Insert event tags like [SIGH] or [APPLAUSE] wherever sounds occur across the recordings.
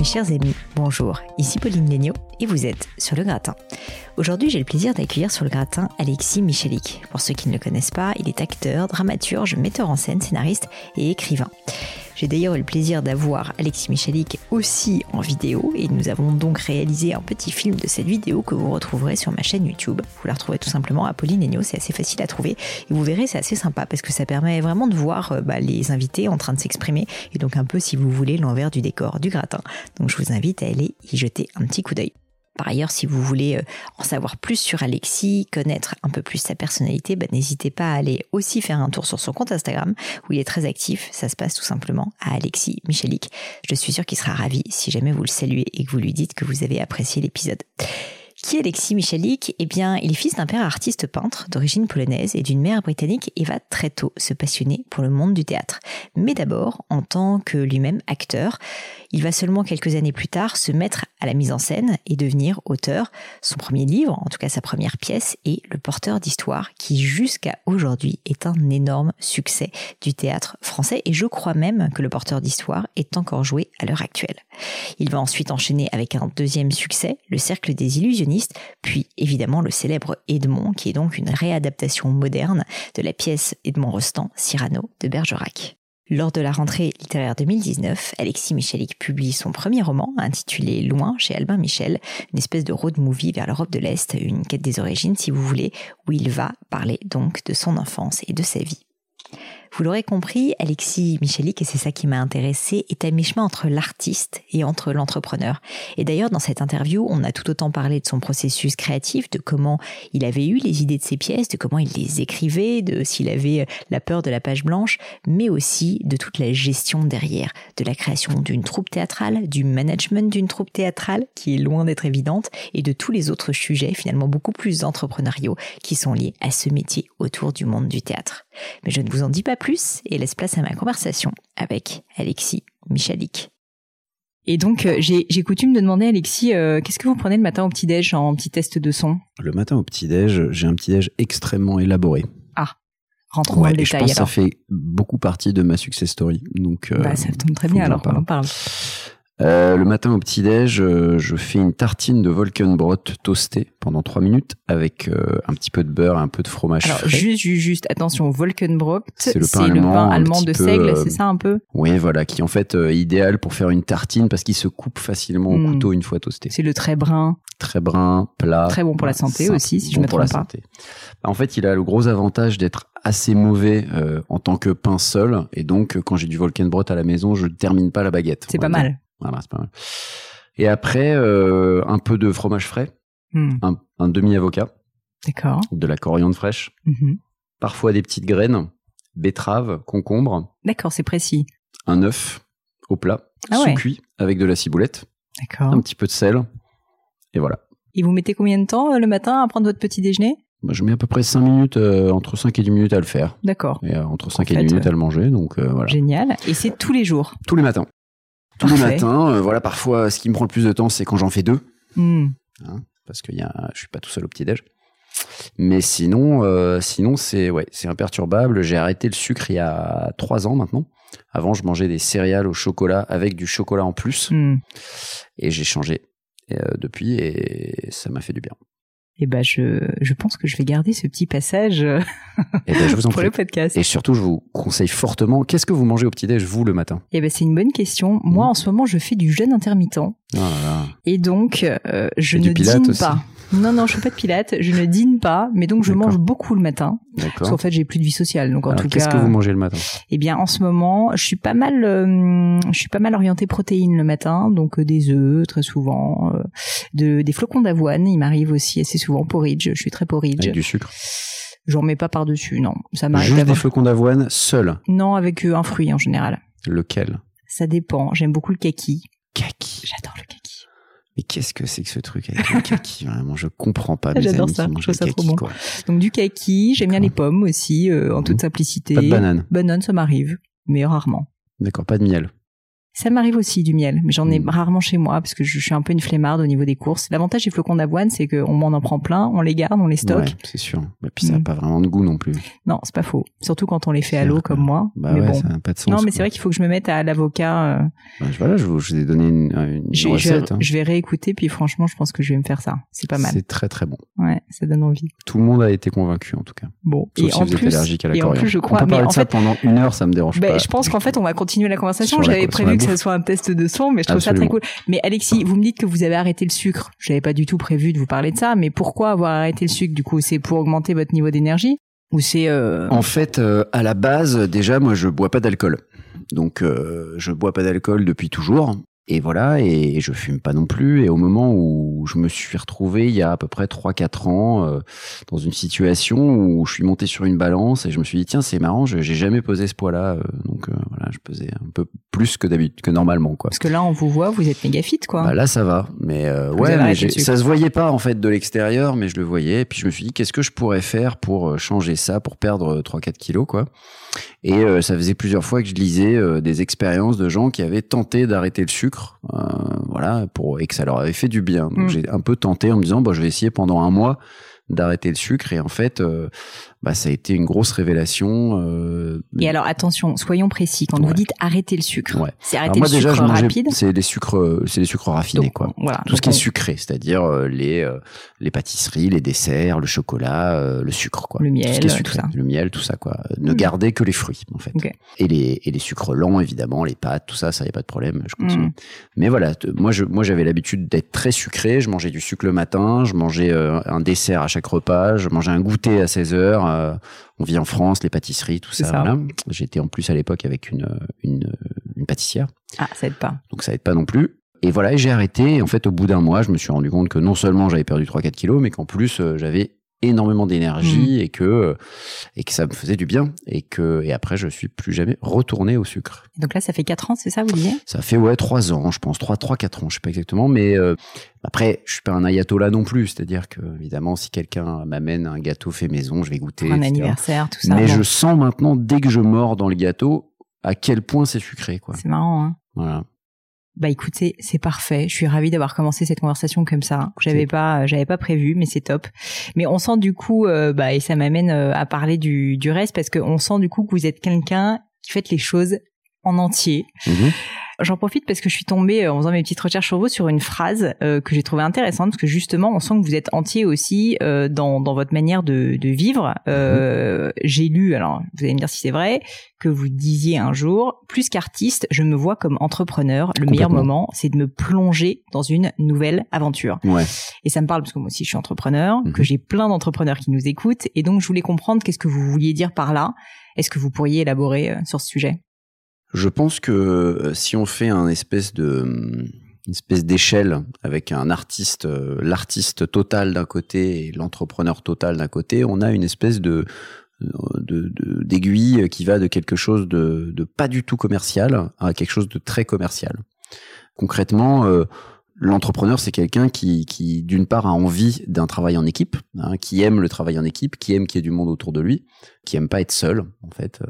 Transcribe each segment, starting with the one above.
Mes chers amis, bonjour, ici Pauline Léniaud et vous êtes sur le gratin. Aujourd'hui, j'ai le plaisir d'accueillir sur le gratin Alexis Michalik. Pour ceux qui ne le connaissent pas, il est acteur, dramaturge, metteur en scène, scénariste et écrivain. J'ai d'ailleurs eu le plaisir d'avoir Alexis Michalik aussi en vidéo et nous avons donc réalisé un petit film de cette vidéo que vous retrouverez sur ma chaîne YouTube. Vous la retrouverez tout simplement à Pauline Agneau, c'est assez facile à trouver et vous verrez c'est assez sympa parce que ça permet vraiment de voir euh, bah, les invités en train de s'exprimer et donc un peu si vous voulez l'envers du décor du gratin. Donc je vous invite à aller y jeter un petit coup d'œil. Par ailleurs, si vous voulez euh, en savoir plus sur Alexis, connaître un peu plus sa personnalité, bah, n'hésitez pas à aller aussi faire un tour sur son compte Instagram où il est très actif. Ça se passe tout simplement à Alexis Michelik. Je suis sûre qu'il sera ravi si jamais vous le saluez et que vous lui dites que vous avez apprécié l'épisode. Qui est Alexis Michalik? Eh bien, il est fils d'un père artiste peintre d'origine polonaise et d'une mère britannique et va très tôt se passionner pour le monde du théâtre. Mais d'abord, en tant que lui-même acteur, il va seulement quelques années plus tard se mettre à la mise en scène et devenir auteur. Son premier livre, en tout cas sa première pièce, est Le porteur d'histoire, qui jusqu'à aujourd'hui est un énorme succès du théâtre français et je crois même que Le porteur d'histoire est encore joué à l'heure actuelle. Il va ensuite enchaîner avec un deuxième succès, Le cercle des puis évidemment le célèbre Edmond, qui est donc une réadaptation moderne de la pièce Edmond Rostand, Cyrano de Bergerac. Lors de la rentrée littéraire 2019, Alexis Michalik publie son premier roman intitulé Loin chez Albin Michel, une espèce de road movie vers l'Europe de l'Est, une quête des origines si vous voulez, où il va parler donc de son enfance et de sa vie. Vous l'aurez compris, Alexis Michalik, et c'est ça qui m'a intéressé, est à mi-chemin entre l'artiste et entre l'entrepreneur. Et d'ailleurs, dans cette interview, on a tout autant parlé de son processus créatif, de comment il avait eu les idées de ses pièces, de comment il les écrivait, de s'il avait la peur de la page blanche, mais aussi de toute la gestion derrière, de la création d'une troupe théâtrale, du management d'une troupe théâtrale, qui est loin d'être évidente, et de tous les autres sujets finalement beaucoup plus entrepreneuriaux qui sont liés à ce métier autour du monde du théâtre. Mais je ne vous en dis pas plus et laisse place à ma conversation avec Alexis Michalik. Et donc, euh, j'ai coutume de demander, Alexis, euh, qu'est-ce que vous prenez le matin au petit-déj en petit test de son? Le matin au petit-déj, j'ai un petit-déj extrêmement élaboré. Ah, rentrons dans le détail. Je pense que ça fait beaucoup partie de ma success story. Donc, euh, bah, ça tombe très bien, alors on en parle. Euh, le matin au petit-déj, euh, je fais une tartine de Volkenbrot toastée pendant 3 minutes avec euh, un petit peu de beurre un peu de fromage Alors, juste, juste, attention, Volkenbrot, c'est le pain allemand, de seigle, c'est ça un peu? Oui, voilà, qui en fait est idéal pour faire une tartine parce qu'il se coupe facilement au hmm. couteau une fois toasté. C'est le très brun. Très brun, plat. Très bon pour la santé aussi, si je me trompe pour la pas. Santé. En fait, il a le gros avantage d'être assez mauvais en tant que pain seul et donc quand j'ai du Volkenbrot à la maison, je ne termine pas la baguette. C'est pas mal. Voilà, c'est pas mal. Et après, euh, un peu de fromage frais, hmm. un, demi-avocat. D'accord. De la coriandre fraîche. Mhm. Parfois des petites graines, betterave, concombre. D'accord, c'est précis. Un œuf au plat, ah sous cuit, avec de la ciboulette. D'accord. Un petit peu de sel. Et voilà. Et vous mettez combien de temps euh, le matin à prendre votre petit déjeuner? Bah, je mets à peu près 5 minutes, euh, entre 5 et 10 minutes à le faire. D'accord. Et entre 5 et 10 minutes à le manger, donc voilà. Génial. Et c'est tous les jours? Tous les matins tous les matins. Euh, voilà, parfois, ce qui me prend le plus de temps, c'est quand j'en fais deux. Hmm. Hein, parce que y a, je suis pas tout seul au petit-déj. Mais sinon, euh, sinon c'est ouais, c'est imperturbable. J'ai arrêté le sucre il y a trois ans maintenant. Avant, je mangeais des céréales au chocolat avec du chocolat en plus. Hmm. Et j'ai changé euh, depuis et ça m'a fait du bien. Eh ben je, je pense que je vais garder ce petit passage euh, [LAUGHS] eh ben, je vous en pour le podcast. Et surtout, je vous conseille fortement, qu'est-ce que vous mangez au petit-déj, vous, le matin? Eh ben c'est une bonne question. Moi, mmh. en ce moment, je fais du jeûne intermittent. Oh et donc, euh, je ne dîne pas. Non, non, je fais pas de pilates, je ne dîne pas, mais donc je mange beaucoup le matin. Parce qu'en fait, j'ai plus de vie sociale. Donc en tout cas. Qu'est-ce que vous mangez le matin? Eh bien, en ce moment, je suis pas mal, euh, je suis pas mal orientée protéines le matin, donc euh, des œufs très souvent, euh, de, des flocons d'avoine. Il m'arrive aussi assez souvent porridge. Je suis très porridge. Avec du sucre? J'en mets pas par dessus, non. Ça m'arrive. Juste des flocons d'avoine seul. Non, avec un fruit en général. Lequel? Ça dépend. J'aime beaucoup le kaki. Kaki. J'adore le kaki. Mais qu'est-ce que c'est que ce truc avec le kaki? Vraiment, je comprends pas. J'adore ça. Je trouve ça trop bon. Donc du kaki, j'aime bien les pommes aussi, euh, en toute mmh. simplicité. Pas de banane. Banane, ça m'arrive, mais rarement. D'accord, pas de miel. Ça m'arrive aussi du miel, mais j'en ai hmm. rarement chez moi parce que je, suis un peu une flemmarde au niveau des courses. L'avantage des flocons d'avoine, c'est qu'on m'en en prend plein, on les garde, on les stocke. Ouais, c'est sûr. Et puis ça n'a hmm. pas vraiment de goût non plus. Non, c'est pas faux. Surtout quand on les fait à l'eau comme moi. Bah mais ouais, bon. ça n'a pas de sens. Non, mais c'est vrai qu'il faut que je me mette à l'avocat. Euh... Bah, voilà, je vous, ai donné une, une je, recette. Hein. Je, vais réécouter, puis franchement, je pense que je vais me faire ça. C'est pas mal. C'est très très bon. Ouais, ça donne envie. Tout le monde a été convaincu en tout cas. Bon, Sauf et si en vous plus, êtes allergique à la et en plus, je crois. On peut parler de ça pendant une heure, ça me dérange ben, pas. Je pense qu'en fait, on va continuer la conversation. J'avais prévu que ce soit un test de son, mais je trouve ça très cool. Mais Alexis, vous me dites que vous avez arrêté le sucre. Je n'avais pas du tout prévu de vous parler de ça, mais pourquoi avoir arrêté le sucre Du coup, c'est pour augmenter votre niveau d'énergie? Ou c'est euh... En fait, euh, à la base, déjà, moi, je bois pas d'alcool. Donc, euh, je bois pas d'alcool depuis toujours. Et voilà, et je fume pas non plus. Et au moment où je me suis retrouvé il y a à peu près 3-4 ans euh, dans une situation où je suis monté sur une balance et je me suis dit tiens c'est marrant, j'ai jamais posé ce poids-là, euh, donc euh, voilà, je pesais un peu plus que d'habitude, que normalement quoi. Parce que là on vous voit, vous êtes méga fit quoi. Bah, là ça va, mais ouais, mais ça se voyait pas en fait de l'extérieur, mais je le voyais. Et puis je me suis dit qu'est-ce que je pourrais faire pour changer ça, pour perdre 3-4 kilos quoi. Et euh, ça faisait plusieurs fois que je lisais euh, des expériences de gens qui avaient tenté d'arrêter le sucre, euh, voilà, pour et que ça leur avait fait du bien. Donc mm. j'ai un peu tenté en me disant, bah, je vais essayer pendant un mois d'arrêter le sucre. Et en fait, euh, bah, ça a été une grosse révélation. Euh, et alors attention, soyons précis. Quand vous dites arrêter le sucre, c'est arrêter moi, le déjà, sucre rapide. C'est des sucres, c'est des sucres raffinés, quoi. Voilà, Tout ce qui est sucré, c'est-à-dire euh, les les pâtisseries, les desserts, le chocolat, le sucre, quoi. Le miel, tout, ce qui est sucré, le miel, tout ça, quoi. Ne mm. garder que les fruits, en fait. Et les et les sucres lents, évidemment, les pâtes, tout ça, ça y a pas de problème. Je continue. Mm. Mais voilà, moi, je moi j'avais l'habitude d'être très sucré. Je mangeais du sucre le matin, je mangeais un dessert à chaque repas, je mangeais un goûter à 16 heures on vit en France, les pâtisseries, tout ça. J'étais en plus à l'époque avec une, une, une, pâtissière. Ah, ça aide pas. Donc ça aide pas non plus. Et voilà, j'ai arrêté. en fait, au bout d'un mois, je me suis rendu compte que non seulement j'avais perdu 3-4 kilos, mais qu'en plus, euh, j'avais énormément d'énergie mmh. et que et que ça me faisait du bien et que et après je suis plus jamais retourné au sucre. Donc là ça fait 4 ans, c'est ça vous disiez? Ça fait ouais 3 ans, je pense 3 3 4 ans, je sais pas exactement mais euh, après je suis pas un ayatollah non plus, c'est-à-dire que évidemment si quelqu'un m'amène un gâteau fait maison, je vais goûter un anniversaire tout ça. Mais je sens maintenant dès que je mords dans le gâteau à quel point c'est sucré quoi. C'est marrant hein. Voilà. Bah écoutez, c'est parfait. Je suis ravie d'avoir commencé cette conversation comme ça. J'avais pas, j'avais pas prévu, mais c'est top. Mais on sent du coup, euh, bah et ça m'amène euh, à parler du, du reste parce qu'on sent du coup que vous êtes quelqu'un qui fait les choses en entier. Mhm. J'en profite parce que je suis tombée euh, en faisant mes petites recherches sur vous sur une phrase euh, que j'ai trouvée intéressante parce que justement on sent que vous êtes entier aussi euh, dans, dans votre manière de, de vivre. Euh, J'ai lu, alors vous allez me dire si c'est vrai, que vous disiez un jour, plus qu'artiste, je me vois comme entrepreneur. Le meilleur moment, c'est de me plonger dans une nouvelle aventure. Ouais. Et ça me parle parce que moi aussi je suis entrepreneur, mhm. que j'ai plein d'entrepreneurs qui nous écoutent et donc je voulais comprendre qu'est-ce que vous vouliez dire par là. Est-ce que vous pourriez élaborer sur ce sujet? Je pense que euh, si on fait de une espèce d'échelle avec un artiste, euh, l'artiste total d'un côté et l'entrepreneur total d'un côté, on a une espèce de d'aiguille de, qui va de quelque chose de, pas du tout commercial à quelque chose de très commercial. Concrètement, euh, L'entrepreneur, c'est quelqu'un qui, qui d'une part, a envie d'un travail en équipe, hein, qui aime le travail en équipe, qui aime qu'il y ait du monde autour de lui, qui aime pas être seul, en fait, euh,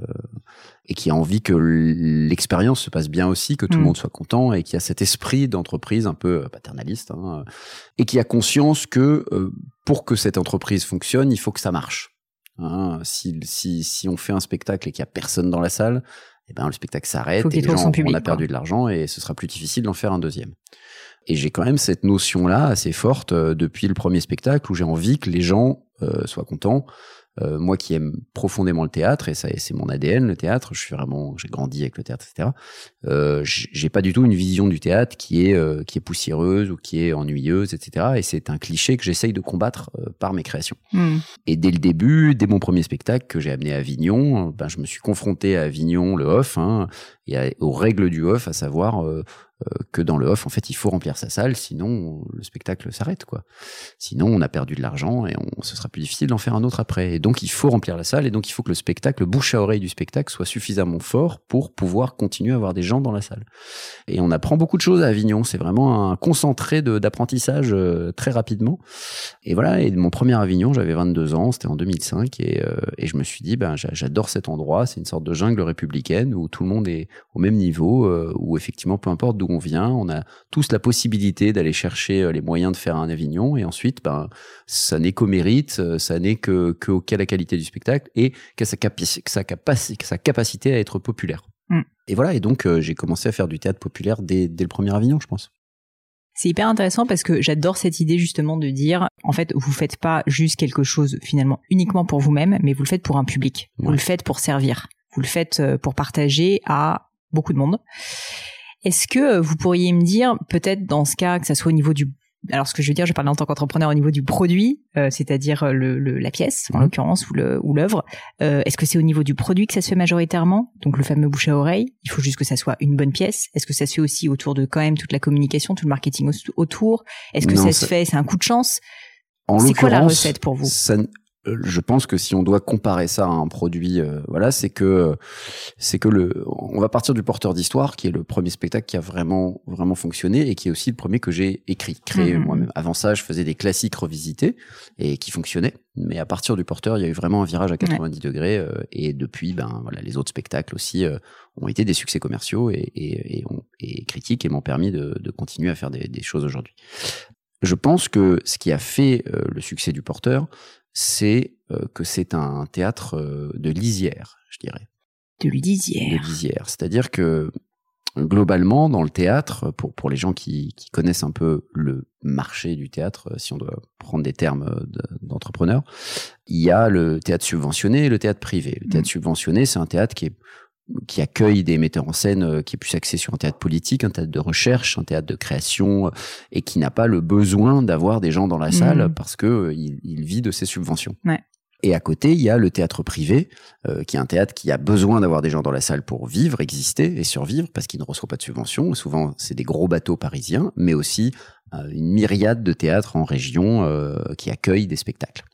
et qui a envie que l'expérience se passe bien aussi, que tout le mm. monde soit content, et qui a cet esprit d'entreprise un peu euh, paternaliste, hein, et qui a conscience que euh, pour que cette entreprise fonctionne, il faut que ça marche. Hein. Si, si, si on fait un spectacle et qu'il y a personne dans la salle, eh ben le spectacle s'arrête et les gens, on a perdu de l'argent et ce sera plus difficile d'en faire un deuxième. Et j'ai quand même cette notion-là assez forte depuis le premier spectacle où j'ai envie que les gens soient contents, euh, moi qui aime profondément le théâtre et ça c'est mon ADN le théâtre je suis vraiment j'ai grandi avec le théâtre etc euh, j'ai pas du tout une vision du théâtre qui est euh, qui est poussiéreuse ou qui est ennuyeuse etc et c'est un cliché que j'essaye de combattre euh, par mes créations hmm. et dès le début dès mon premier spectacle que j'ai amené à Avignon ben je me suis confronté à Avignon le off hein, et aux règles du off à savoir euh, que dans le off, en fait, il faut remplir sa salle, sinon le spectacle s'arrête, quoi. Sinon, on a perdu de l'argent et on, ce sera plus difficile d'en faire un autre après. Et donc, il faut remplir la salle et donc il faut que le spectacle, le bouche à oreille du spectacle, soit suffisamment fort pour pouvoir continuer à avoir des gens dans la salle. Et on apprend beaucoup de choses à Avignon. C'est vraiment un concentré d'apprentissage euh, très rapidement. Et voilà. Et mon premier Avignon, j'avais 22 ans, c'était en 2005, et, euh, et je me suis dit, ben, j'adore cet endroit. C'est une sorte de jungle républicaine où tout le monde est au même niveau, où effectivement, peu importe d'où on vient, on a tous la possibilité d'aller chercher euh, les moyens de faire un Avignon, et ensuite, ben, ça n'est qu'au mérite, euh, ça n'est que, qu'à la qualité du spectacle et qu'à sa, sa, sa capacité à être populaire. Mm. Et voilà, et donc euh, j'ai commencé à faire du théâtre populaire dès, dès le premier Avignon, je pense. C'est hyper intéressant parce que j'adore cette idée justement de dire, en fait, vous faites pas juste quelque chose finalement uniquement pour vous-même, mais vous le faites pour un public. Vous le faites pour servir. Vous le faites pour partager à beaucoup de monde. Est-ce que euh, vous pourriez me dire, peut-être dans ce cas, que ça soit au niveau du alors ce que je veux dire, je parle en tant qu'entrepreneur au niveau du produit, euh, c'est-à-dire euh, le, la pièce en mhm. l'occurrence ou le ou l'œuvre. Est-ce que c'est au niveau du produit que ça se fait majoritairement, donc le fameux bouche à oreille Il faut juste que ça soit une bonne pièce. Est-ce que ça se fait aussi autour de quand même toute la communication, tout le marketing autour? Est-ce que ça se fait C'est un coup de chance? C'est quoi la recette pour vous? euh, je pense que si on doit comparer ça à un produit, euh, voilà, c'est que c'est que le, on va partir du porteur d'histoire, qui est le premier spectacle qui a vraiment vraiment fonctionné et qui est aussi le premier que j'ai écrit, créé mhm. moi-même. Avant ça, je faisais des classiques revisités et qui fonctionnaient, mais à partir du porteur, il y a eu vraiment un virage à 90 degrés euh, et depuis, ben voilà, les autres spectacles aussi ont été des succès commerciaux et, et, et, critiques et m'ont permis de, de, continuer à faire des, des choses aujourd'hui. Je pense que ce qui a fait le succès du porteur, c'est euh, que c'est un théâtre euh, de lisière, je dirais. De lisière. De lisière. C'est-à-dire que globalement, dans le théâtre, pour, pour les gens qui, qui connaissent un peu le marché du théâtre, si on doit prendre des termes d'entrepreneur, il y a le théâtre subventionné et le théâtre privé. Le théâtre mmh. subventionné, c'est un théâtre qui est qui accueille des metteurs en scène euh, qui est plus axé sur un théâtre politique, un théâtre de recherche, un théâtre de création, euh, et qui n'a pas le besoin d'avoir des gens dans la salle mmh. parce que euh, il, vit de ses subventions. Et à côté, il y a le théâtre privé, qui est un théâtre qui a besoin d'avoir des gens dans la salle pour vivre, exister et survivre, parce qu'il ne reçoit pas de subventions. Souvent, c'est des gros bateaux parisiens, mais aussi une myriade de théâtres en région qui accueillent des spectacles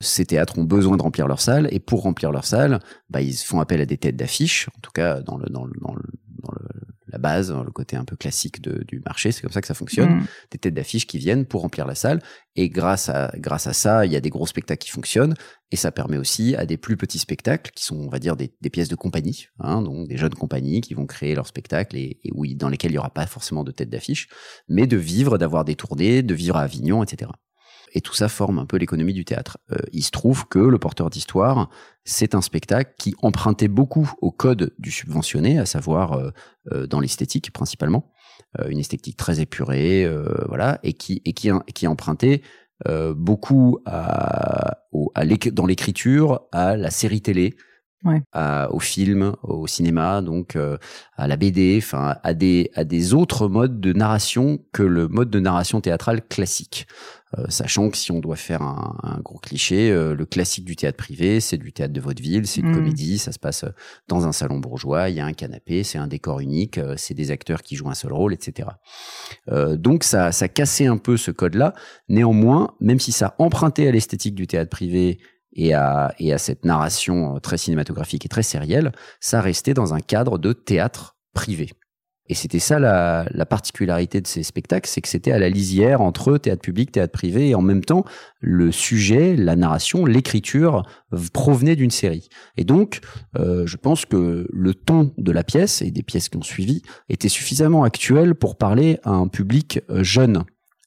ces théâtres ont besoin de remplir leur salle et pour remplir leur salle, bah, ils font appel à des têtes d'affiche, en tout cas dans le, dans le, dans le, dans le la base, le côté un peu classique de, du marché, c'est comme ça que ça fonctionne. Mm. Des têtes d'affiche qui viennent pour remplir la salle et grâce à grâce à ça, il y a des gros spectacles qui fonctionnent et ça permet aussi à des plus petits spectacles qui sont, on va dire, des, des pièces de compagnie, hein, donc des jeunes compagnies qui vont créer leur spectacle et, et où, dans lesquels il y aura pas forcément de tête d'affiche, mais de vivre, d'avoir des tournées, de vivre à Avignon, etc et tout ça forme un peu l'économie du théâtre. Euh, il se trouve que le porteur d'histoire, c'est un spectacle qui empruntait beaucoup au code du subventionné, à savoir euh, euh, dans l'esthétique principalement, une esthétique très épurée, voilà, et qui et qui qui empruntait beaucoup à, à dans l'écriture à la série télé, ouais. à, au film, au cinéma, donc à la BD, enfin à des à des autres modes de narration que le mode de narration théâtrale classique. Euh, sachant que si on doit faire un, un gros cliché, euh, le classique du théâtre privé, c'est du théâtre de vaudeville, c'est une mm. comédie, ça se passe euh, dans un salon bourgeois, il y a un canapé, c'est un décor unique, c'est des acteurs qui jouent un seul rôle, etc. donc ça, ça cassait un peu ce code-là. Néanmoins, même si ça empruntait à l'esthétique du théâtre privé et à, et à cette narration très cinématographique et très sérielle, ça restait dans un cadre de théâtre privé. Et c'était ça la, la, particularité de ces spectacles, c'est que c'était à la lisière entre théâtre public, théâtre privé, et en même temps, le sujet, la narration, l'écriture provenait d'une série. Et donc, euh, je pense que le ton de la pièce et des pièces qui ont suivi était suffisamment actuel pour parler à un public euh, jeune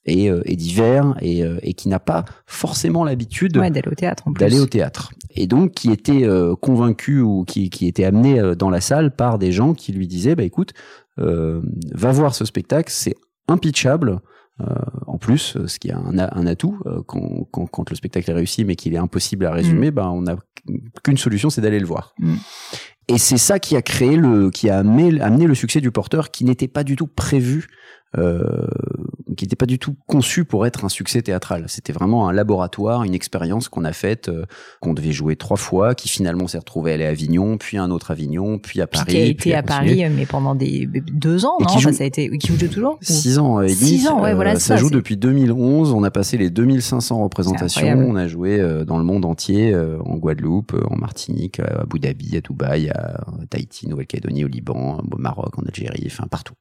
et, euh, et divers et, euh, et qui n'a pas forcément l'habitude d'aller au théâtre d'aller au théâtre et donc qui était convaincu ou qui, qui était amené dans la salle par des gens qui lui disaient bah écoute euh, va voir ce spectacle, c'est impitchable. en plus, ce qui est un, un atout quand, quand, quand, le spectacle est réussi, mais qu'il est impossible à résumer, mm. ben on n'a qu'une solution, c'est d'aller le voir. Mm. Et c'est ça qui a créé le, qui a amené, amené le succès du porteur, qui n'était pas du tout prévu euh, qui n'était pas du tout conçu pour être un succès théâtral. C'était vraiment un laboratoire, une expérience qu'on a faite, euh, qu'on devait jouer trois fois, qui finalement s'est retrouvé à aller à Avignon, puis un autre Avignon, puis à Paris. Qui a été à Paris, mais pendant des deux ans, non qui joue, ça a été, qui joue toujours Six ans et Six ans, ouais, voilà. Euh, ça, joue depuis 2011. On a passé les 2500 représentations. On a joué dans le monde entier, en Guadeloupe, en Martinique, à Abu Dhabi, à Dubaï, à Tahiti, Nouvelle-Calédonie, au Liban, au Maroc, en Algérie, enfin partout.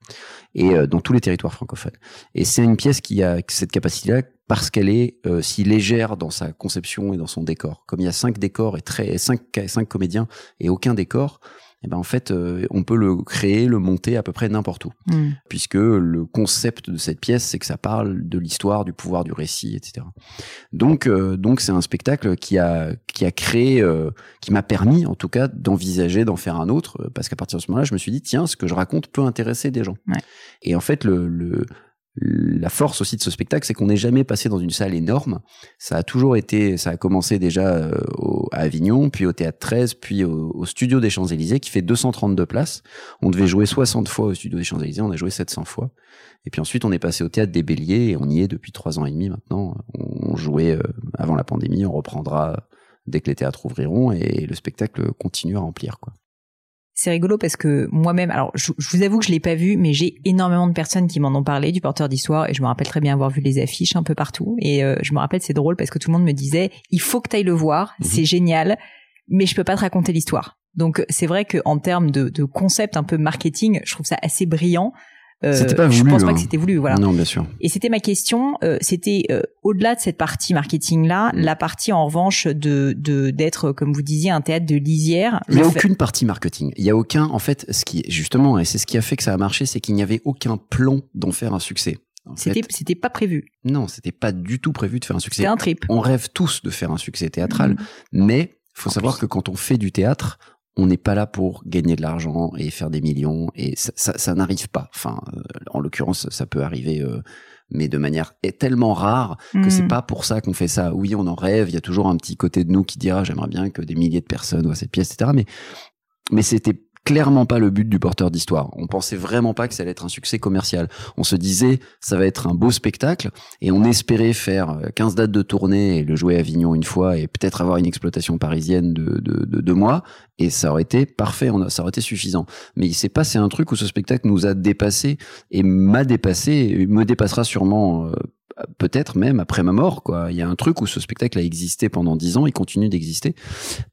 Et dans tous les territoires francophone. Et c'est une pièce qui a cette capacité-là parce qu'elle est euh, si légère dans sa conception et dans son décor. Comme il y a cinq décors et très cinq, cinq comédiens et aucun décor, eh ben en fait, euh, on peut le créer, le monter à peu près n'importe où, mm. puisque le concept de cette pièce, c'est que ça parle de l'histoire, du pouvoir du récit, etc. Donc, euh, donc c'est un spectacle qui a qui a créé, euh, qui m'a permis, en tout cas, d'envisager d'en faire un autre, parce qu'à partir de ce moment-là, je me suis dit tiens, ce que je raconte peut intéresser des gens. Et en fait, le, le la force aussi de ce spectacle, c'est qu'on n'est jamais passé dans une salle énorme. Ça a toujours été, ça a commencé déjà euh, à Avignon, puis au Théâtre 13, puis au, Studio des Champs-Élysées, qui fait 232 places. On devait jouer 60 fois au Studio des Champs-Élysées, on a joué 700 fois. Et puis ensuite, on est passé au Théâtre des Béliers, et on y est depuis trois ans et demi maintenant. On jouait euh, avant la pandémie, on reprendra dès que les théâtres ouvriront, et le spectacle continue à remplir, quoi c'est rigolo parce que moi-même, alors je, vous avoue que je l'ai pas vu, mais j'ai énormément de personnes qui m'en ont parlé du porteur d'histoire et je me rappelle très bien avoir vu les affiches un peu partout et euh, je me rappelle c'est drôle parce que tout le monde me disait il faut que tu ailles le voir, mhm. c'est génial, mais je peux pas te raconter l'histoire. Donc c'est vrai que en termes de, de concept un peu marketing, je trouve ça assez brillant c'était pas voulu. Je pense pas que hein. c'était voulu, voilà. Non, bien sûr. Et c'était ma question. Euh, c'était euh, au-delà de cette partie marketing là, mm. la partie en revanche de de d'être, comme vous disiez, un théâtre de lisière. Il n'y a aucune partie marketing. Il y a aucun, en fait, ce qui justement, et c'est ce qui a fait que ça a marché, c'est qu'il n'y avait aucun plan d'en faire un succès. C'était c'était pas prévu. Non, c'était pas du tout prévu de faire un succès. C'était un trip. On rêve tous de faire un succès théâtral, mm. mais faut savoir que quand on fait du théâtre, on n'est pas là pour gagner de l'argent et faire des millions et ça, ça, n'arrive pas. Enfin, euh, en l'occurrence, ça peut arriver, euh, mais de manière tellement rare que c'est mm. pas pour ça qu'on fait ça. Oui, on en rêve. Il y a toujours un petit côté de nous qui dira j'aimerais bien que des milliers de personnes voient cette pièce, etc. Mais mais c'était clairement pas le but du porteur d'histoire. On pensait vraiment pas que ça allait être un succès commercial. On se disait, ça va être un beau spectacle, et on espérait faire 15 dates de tournée et le jouer à Avignon une fois, et peut-être avoir une exploitation parisienne de, de, de deux mois, et ça aurait été parfait, ça aurait été suffisant. Mais il s'est passé un truc où ce spectacle nous a dépassé, et m'a dépassé, et me dépassera sûrement euh, peut-être même après ma mort. Quoi. Il y a un truc où ce spectacle a existé pendant dix ans, il continue d'exister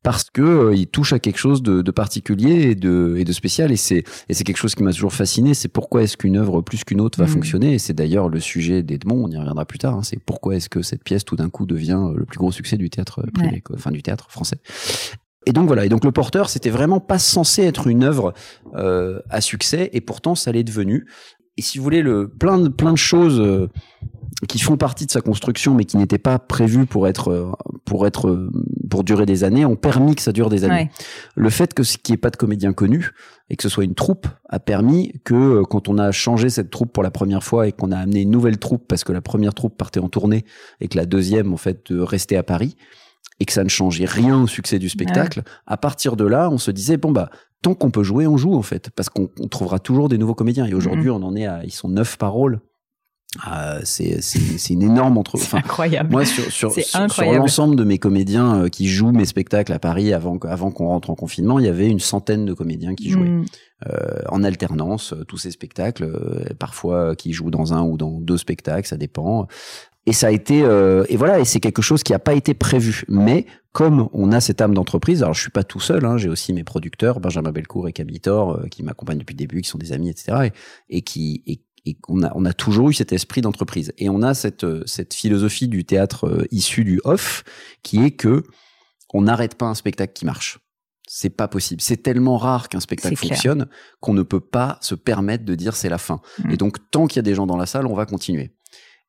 parce que euh, il touche à quelque chose de, de particulier et de, et de spécial. Et c'est et c'est quelque chose qui m'a toujours fasciné. C'est pourquoi est-ce qu'une œuvre plus qu'une autre va mmh. fonctionner? Et c'est d'ailleurs le sujet d'Edmond. On y reviendra plus tard. Hein. c'est pourquoi est-ce que cette pièce tout d'un coup devient euh, le plus gros succès du théâtre privé, enfin du théâtre français. Et donc voilà, et donc le porteur, c'était vraiment pas censé être une œuvre euh, à succès, et pourtant ça l'est devenu. Et si vous voulez, le plein de plein de choses euh, qui font partie de sa construction, mais qui n'étaient pas prévues pour être euh, pour être euh, pour durer des années, ont permis que ça dure des années. Le fait que ce qui est pas de comédien connu et que ce soit une troupe a permis que quand on a changé cette troupe pour la première fois et qu'on a amené une nouvelle troupe parce que la première troupe partait en tournée et que la deuxième en fait restait à Paris et que ça ne changeait rien au succès du spectacle, à partir de là, on se disait bon bah tant qu'on peut jouer, on joue en fait, parce qu'on trouvera toujours des nouveaux comédiens. Et aujourd'hui, mm-hmm. on en est à, ils sont neuf par rôle. Euh, c'est une énorme entre enfin incroyable moi sur sur, sur, l'ensemble de mes comédiens euh, qui jouent mes spectacles à Paris avant avant qu'on rentre en confinement il y avait une centaine de comédiens qui jouaient mm. euh, en alternance tous ces spectacles parfois qui jouent dans un ou dans deux spectacles ça dépend et ça a été et voilà et c'est quelque chose qui a pas été prévu mais comme on a cette âme d'entreprise, alors je suis pas tout seul, hein, j'ai aussi mes producteurs, Benjamin Belcourt et Cabitor, qui m'accompagnent depuis le début, qui sont des amis, etc. Et, et qui, et et on a, on a toujours eu cet esprit d'entreprise. Et on a cette, euh, cette philosophie du théâtre euh, issu du off, qui est que on n'arrête pas un spectacle qui marche. C'est pas possible. C'est tellement rare qu'un spectacle fonctionne qu'on ne peut pas se permettre de dire c'est la fin. Mm. Et donc, tant qu'il y a des gens dans la salle, on va continuer.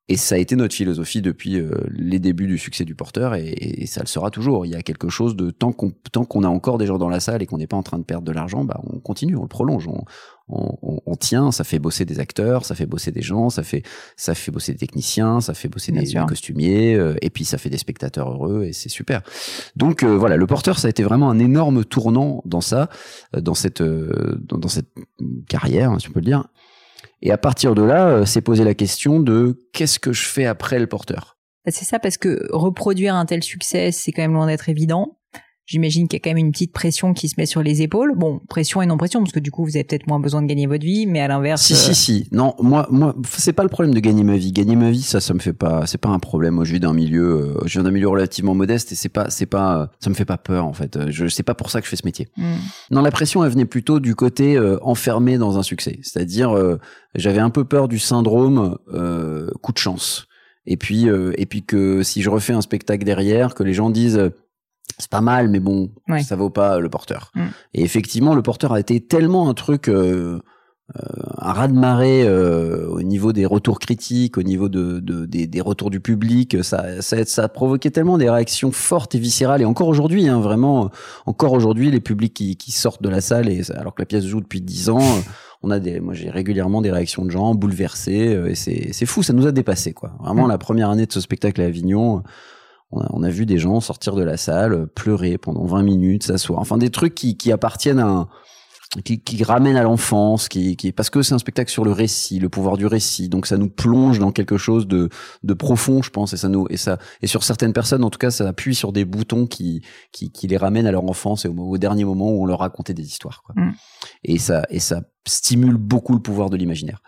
Et ça a été notre philosophie depuis euh, les débuts du succès du porteur et, ça le sera toujours. Il y a quelque chose de tant qu'on tant qu'on a encore des gens dans la salle et qu'on n'est pas en train de perdre de l'argent, bah on continue, on le prolonge, on, on, on, tient. Ça fait bosser des acteurs, ça fait bosser des gens, ça fait ça fait bosser des techniciens, ça fait bosser des, costumiers euh, et puis ça fait des spectateurs heureux et c'est super. Donc euh, voilà, le porteur ça a été vraiment un énorme tournant dans ça, dans cette dans, dans cette carrière, hein, si on peut le dire. Et à partir de là, euh, c'est poser la question de qu'est-ce que je fais après le porteur? Bah, c'est ça, parce que reproduire un tel succès, c'est quand même loin d'être évident. J'imagine qu'il y a quand même une petite pression qui se met sur les épaules. Bon, pression et non pression, parce que du coup, vous avez peut-être moins besoin de gagner votre vie, mais à l'inverse. Si, si, euh, si. Non, moi, moi, c'est pas le problème de gagner ma vie. Gagner ma vie, ça, ça me fait pas, c'est pas un problème. Moi, je d'un milieu, euh, je viens d'un milieu relativement modeste et c'est pas, c'est pas, ça me fait pas peur, en fait. Je, c'est pas pour ça que je fais ce métier. Hmm. Non, la pression, elle venait plutôt du côté euh, enfermé dans un succès. C'est-à-dire, j'avais un peu peur du syndrome coup de chance. Et puis, et puis que si je refais un spectacle derrière, que les gens disent, c'est pas mal, mais bon, ça vaut pas le porteur. Mm. Et effectivement, le porteur a été tellement un truc, euh, euh un raz de marée euh, au niveau des retours critiques, au niveau de, de des, des, retours du public. Ça, ça, ça, a provoqué tellement des réactions fortes et viscérales. Et encore aujourd'hui, hein, vraiment, encore aujourd'hui, les publics qui, qui, sortent de la salle, et alors que la pièce joue depuis dix ans. on a des, moi j'ai régulièrement des réactions de gens bouleversés euh, et c'est, c'est fou, ça nous a dépassé quoi. Vraiment mm. la première année de ce spectacle à Avignon, on a, vu des gens sortir de la salle, pleurer pendant 20 minutes, s'asseoir. Enfin, des trucs qui, qui appartiennent à qui, qui ramènent à l'enfance, qui, qui, parce que c'est un spectacle sur le récit, le pouvoir du récit. Donc ça nous plonge dans quelque chose de, de profond, je pense, et ça nous, et ça, et sur certaines personnes, en tout cas, ça appuie sur des boutons qui, qui, qui les ramènent à leur enfance et au, dernier moment où on leur racontait des histoires. Quoi. Mm. Et ça, et ça stimule beaucoup le pouvoir de l'imaginaire.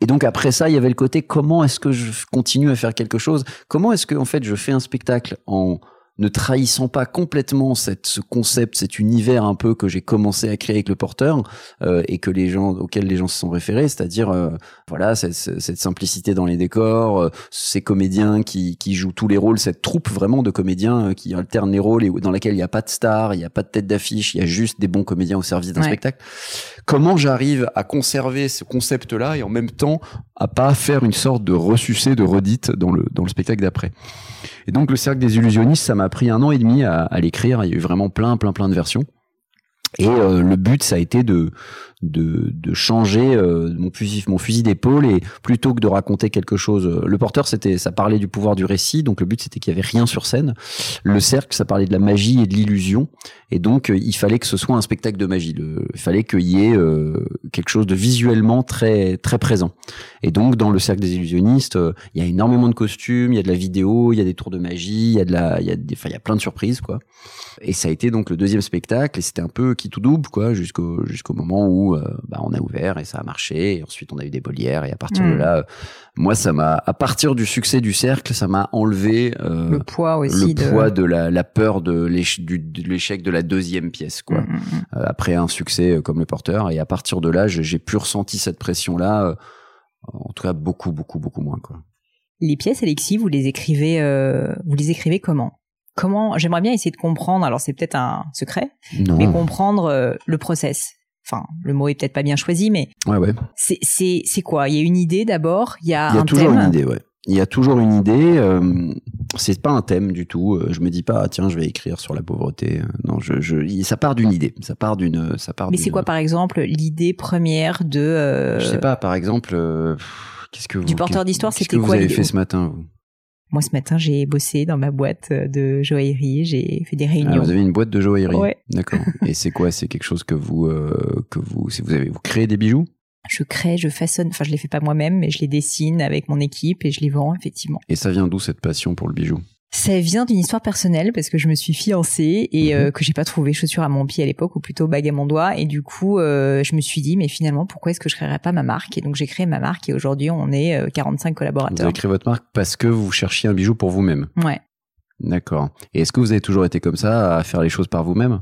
Et donc après ça, il y avait le côté comment est-ce que je continue à faire quelque chose? Comment est-ce que en fait je fais un spectacle en ne trahissant pas complètement cette, ce concept, cet univers un peu que j'ai commencé à créer avec le porteur euh, et que les gens auxquels les gens se sont référés, c'est-à-dire euh, voilà cette, cette, simplicité dans les décors, euh, ces comédiens qui, qui jouent tous les rôles, cette troupe vraiment de comédiens euh, qui alternent les rôles et dans laquelle il n'y a pas de star, il n'y a pas de tête d'affiche, il y a juste des bons comédiens au service d'un spectacle. Comment j'arrive à conserver ce concept-là et en même temps à pas faire une sorte de ressucé, de redite dans le dans le spectacle d'après? Et donc le cercle des illusionnistes, ça m'a pris un an et demi à, l'écrire. Il y a eu vraiment plein, plein, plein de versions. Et euh, le but, ça a été de de, de changer euh, mon fusil mon fusil d'épaule et plutôt que de raconter quelque chose euh, le porteur c'était ça parlait du pouvoir du récit donc le but c'était qu'il y avait rien sur scène. Le cercle ça parlait de la magie et de l'illusion. Et donc il fallait que ce soit un spectacle de magie. Il fallait qu'il y ait quelque chose de visuellement très très présent. Et donc dans le cercle des illusionnistes il y a énormément de costumes il y a de la vidéo il y a des tours de magie il y a de la il y a des, enfin il y a plein de surprises quoi. Et ça a été donc le deuxième spectacle et c'était un peu qui tout double quoi jusqu'au jusqu'au moment où euh, bah, on a ouvert et ça a marché. Et ensuite on a eu des bollières et à partir de hmm. là moi ça m'a à partir du succès du cercle ça m'a enlevé euh, le poids aussi le poids de la, la peur de l'échec de la deuxième pièce quoi. Hmm, euh, après un succès comme le porteur. Et à partir de là j'ai plus ressenti cette pression là en tout cas beaucoup beaucoup beaucoup moins quoi. Les pièces Alexis vous les écrivez vous les écrivez comment? Comment j'aimerais bien essayer de comprendre alors c'est peut-être un secret mais comprendre euh, le process enfin le mot est peut-être pas bien choisi mais ouais ouais. c'est quoi? Il y a une idée d'abord? Il y a il y a toujours une idée ouais. Il y a toujours une idée euh, c'est pas un thème du tout euh, je me dis pas ah, tiens je vais écrire sur la pauvreté non je, je ça part d'une idée ça part d'une ça part mais c'est quoi par exemple l'idée première de euh... je sais pas par exemple euh, qu'est-ce que vous du porteur d'histoire c'était quoi vous avez fait ce matin vous? Moi, ce matin, j'ai bossé dans ma boîte de joaillerie. J'ai fait des ah, réunions. vous avez une boîte de joaillerie. Ouais. D'accord. [LAUGHS] Et c'est quoi? C'est quelque chose que vous euh, que vous si vous avez vous créez des bijoux? Je crée, je façonne. Enfin, je les fais pas moi-même, mais je les dessine avec mon équipe et je les vends effectivement. Et ça vient d'où cette passion pour le bijou? Ça vient d'une histoire personnelle parce que je me suis fiancée et mhm. euh, que j'ai pas trouvé chaussures à mon pied à l'époque ou plutôt bague à mon doigt et du coup euh, je me suis dit mais finalement pourquoi est-ce que je créerais pas ma marque? Et donc j'ai créé ma marque et aujourd'hui on est 45 euh, collaborateurs. Vous avez créé votre marque parce que vous cherchiez un bijou pour vous-même. Ouais. D'accord. Et est-ce que vous avez toujours été comme ça à faire les choses par vous-même?